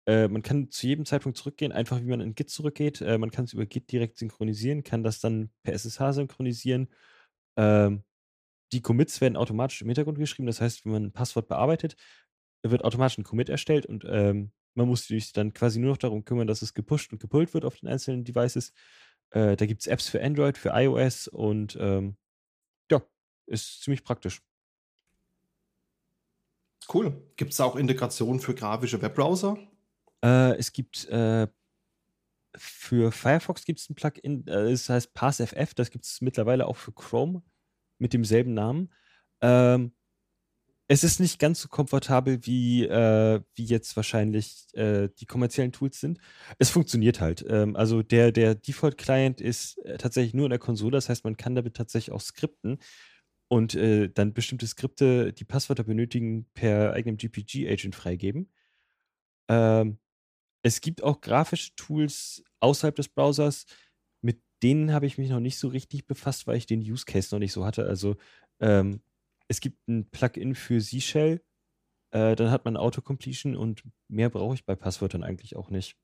Äh, man kann zu jedem Zeitpunkt zurückgehen, einfach wie man in Git zurückgeht. Äh, man kann es über Git direkt synchronisieren, kann das dann per SSH synchronisieren. Ähm, die Commits werden automatisch im Hintergrund geschrieben. Das heißt, wenn man ein Passwort bearbeitet, wird automatisch ein Commit erstellt und ähm, man muss sich dann quasi nur noch darum kümmern, dass es gepusht und gepullt wird auf den einzelnen Devices. Äh, da gibt es Apps für Android, für iOS und ähm, ja, ist ziemlich praktisch. Cool. Gibt es auch Integrationen für grafische Webbrowser? Äh, es gibt äh, für Firefox gibt es ein Plugin, äh, das heißt PassFF, das gibt es mittlerweile auch für Chrome mit demselben Namen. Ähm, es ist nicht ganz so komfortabel, wie, äh, wie jetzt wahrscheinlich äh, die kommerziellen Tools sind. Es funktioniert halt. Ähm, also der, der Default-Client ist äh, tatsächlich nur in der Konsole, das heißt, man kann damit tatsächlich auch skripten und äh, dann bestimmte Skripte, die Passwörter benötigen, per eigenem GPG-Agent freigeben. Ähm, es gibt auch grafische Tools außerhalb des Browsers, mit denen habe ich mich noch nicht so richtig befasst, weil ich den Use Case noch nicht so hatte. Also ähm, es gibt ein Plugin für Z-Shell, äh, dann hat man Autocompletion und mehr brauche ich bei Passwörtern eigentlich auch nicht.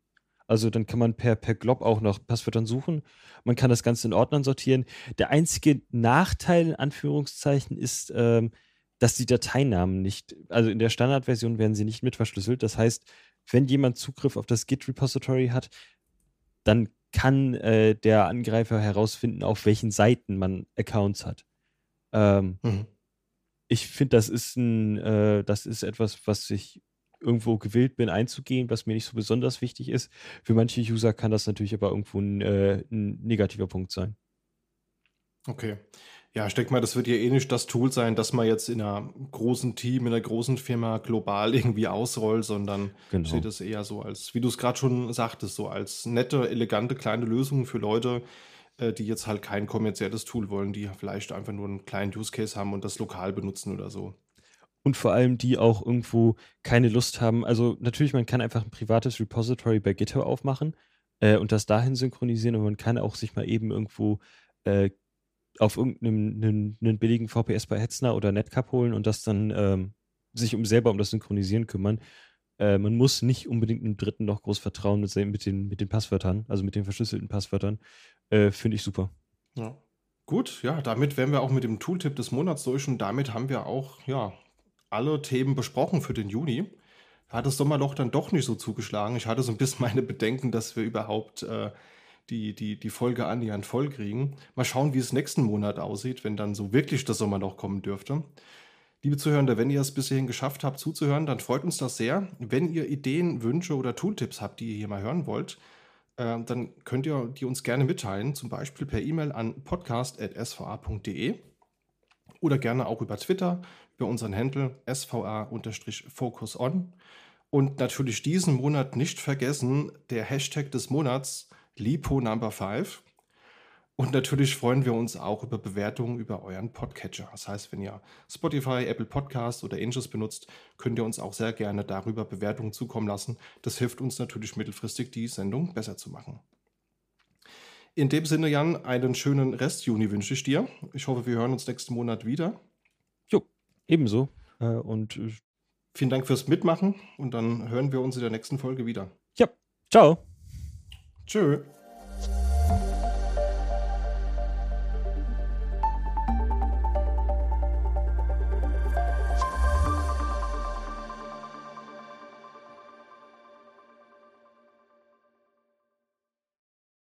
Also dann kann man per, per Glob auch nach Passwörtern suchen. Man kann das Ganze in Ordnern sortieren. Der einzige Nachteil in Anführungszeichen ist, ähm, dass die Dateinamen nicht, also in der Standardversion werden sie nicht mit verschlüsselt. Das heißt, wenn jemand Zugriff auf das Git-Repository hat, dann kann äh, der Angreifer herausfinden, auf welchen Seiten man Accounts hat. Ähm, mhm ich finde, das ist ein, äh, das ist etwas, was ich irgendwo gewillt bin einzugehen, was mir nicht so besonders wichtig ist. Für manche User kann das natürlich aber irgendwo ein, äh, ein negativer Punkt sein. Okay. Ja, ich denke mal, das wird ja eh nicht das Tool sein, das man jetzt in einer großen Team, in einer großen Firma global [laughs] irgendwie ausrollt, sondern genau. ich sehe das eher so als, wie du es gerade schon sagtest, so als nette, elegante kleine Lösung für Leute, äh, die jetzt halt kein kommerzielles Tool wollen, die vielleicht einfach nur einen kleinen Use Case haben und das lokal benutzen oder so. Und vor allem die auch irgendwo keine Lust haben. Also natürlich, man kann einfach ein privates Repository bei GitHub aufmachen äh, und das dahin synchronisieren und man kann auch sich mal eben irgendwo äh, auf irgendeinen einen, einen billigen VPS bei Hetzner oder Netcup holen und das dann ähm, sich um selber um das Synchronisieren kümmern. Äh, man muss nicht unbedingt einem Dritten noch groß vertrauen mit, mit, den, mit den Passwörtern, also mit den verschlüsselten Passwörtern. Äh, Finde ich super. Ja. Gut, ja, damit wären wir auch mit dem Tooltip des Monats durch und damit haben wir auch, ja, alle Themen besprochen für den Juni. Hat das Sommerloch dann doch nicht so zugeschlagen. Ich hatte so ein bisschen [laughs] meine Bedenken, dass wir überhaupt äh, die, die, die Folge annähernd voll kriegen. Mal schauen, wie es nächsten Monat aussieht, wenn dann so wirklich das Sommerloch kommen dürfte. Liebe Zuhörende, wenn ihr es bis hierhin geschafft habt zuzuhören, dann freut uns das sehr. Wenn ihr Ideen, Wünsche oder Tooltips habt, die ihr hier mal hören wollt, äh, dann könnt ihr die uns gerne mitteilen, zum Beispiel per E-Mail an podcast.sva.de oder gerne auch über Twitter, über unseren Handle sva-focus-on. Und natürlich diesen Monat nicht vergessen, der Hashtag des Monats, Lipo Number 5. Und natürlich freuen wir uns auch über Bewertungen über euren Podcatcher. Das heißt, wenn ihr Spotify, Apple Podcasts oder Angels benutzt, könnt ihr uns auch sehr gerne darüber Bewertungen zukommen lassen. Das hilft uns natürlich mittelfristig, die Sendung besser zu machen. In dem Sinne, Jan, einen schönen Rest-Juni wünsche ich dir. Ich hoffe, wir hören uns nächsten Monat wieder. Jo, ebenso. Äh, und äh, vielen Dank fürs Mitmachen und dann hören wir uns in der nächsten Folge wieder. Ja, ciao. Tschö.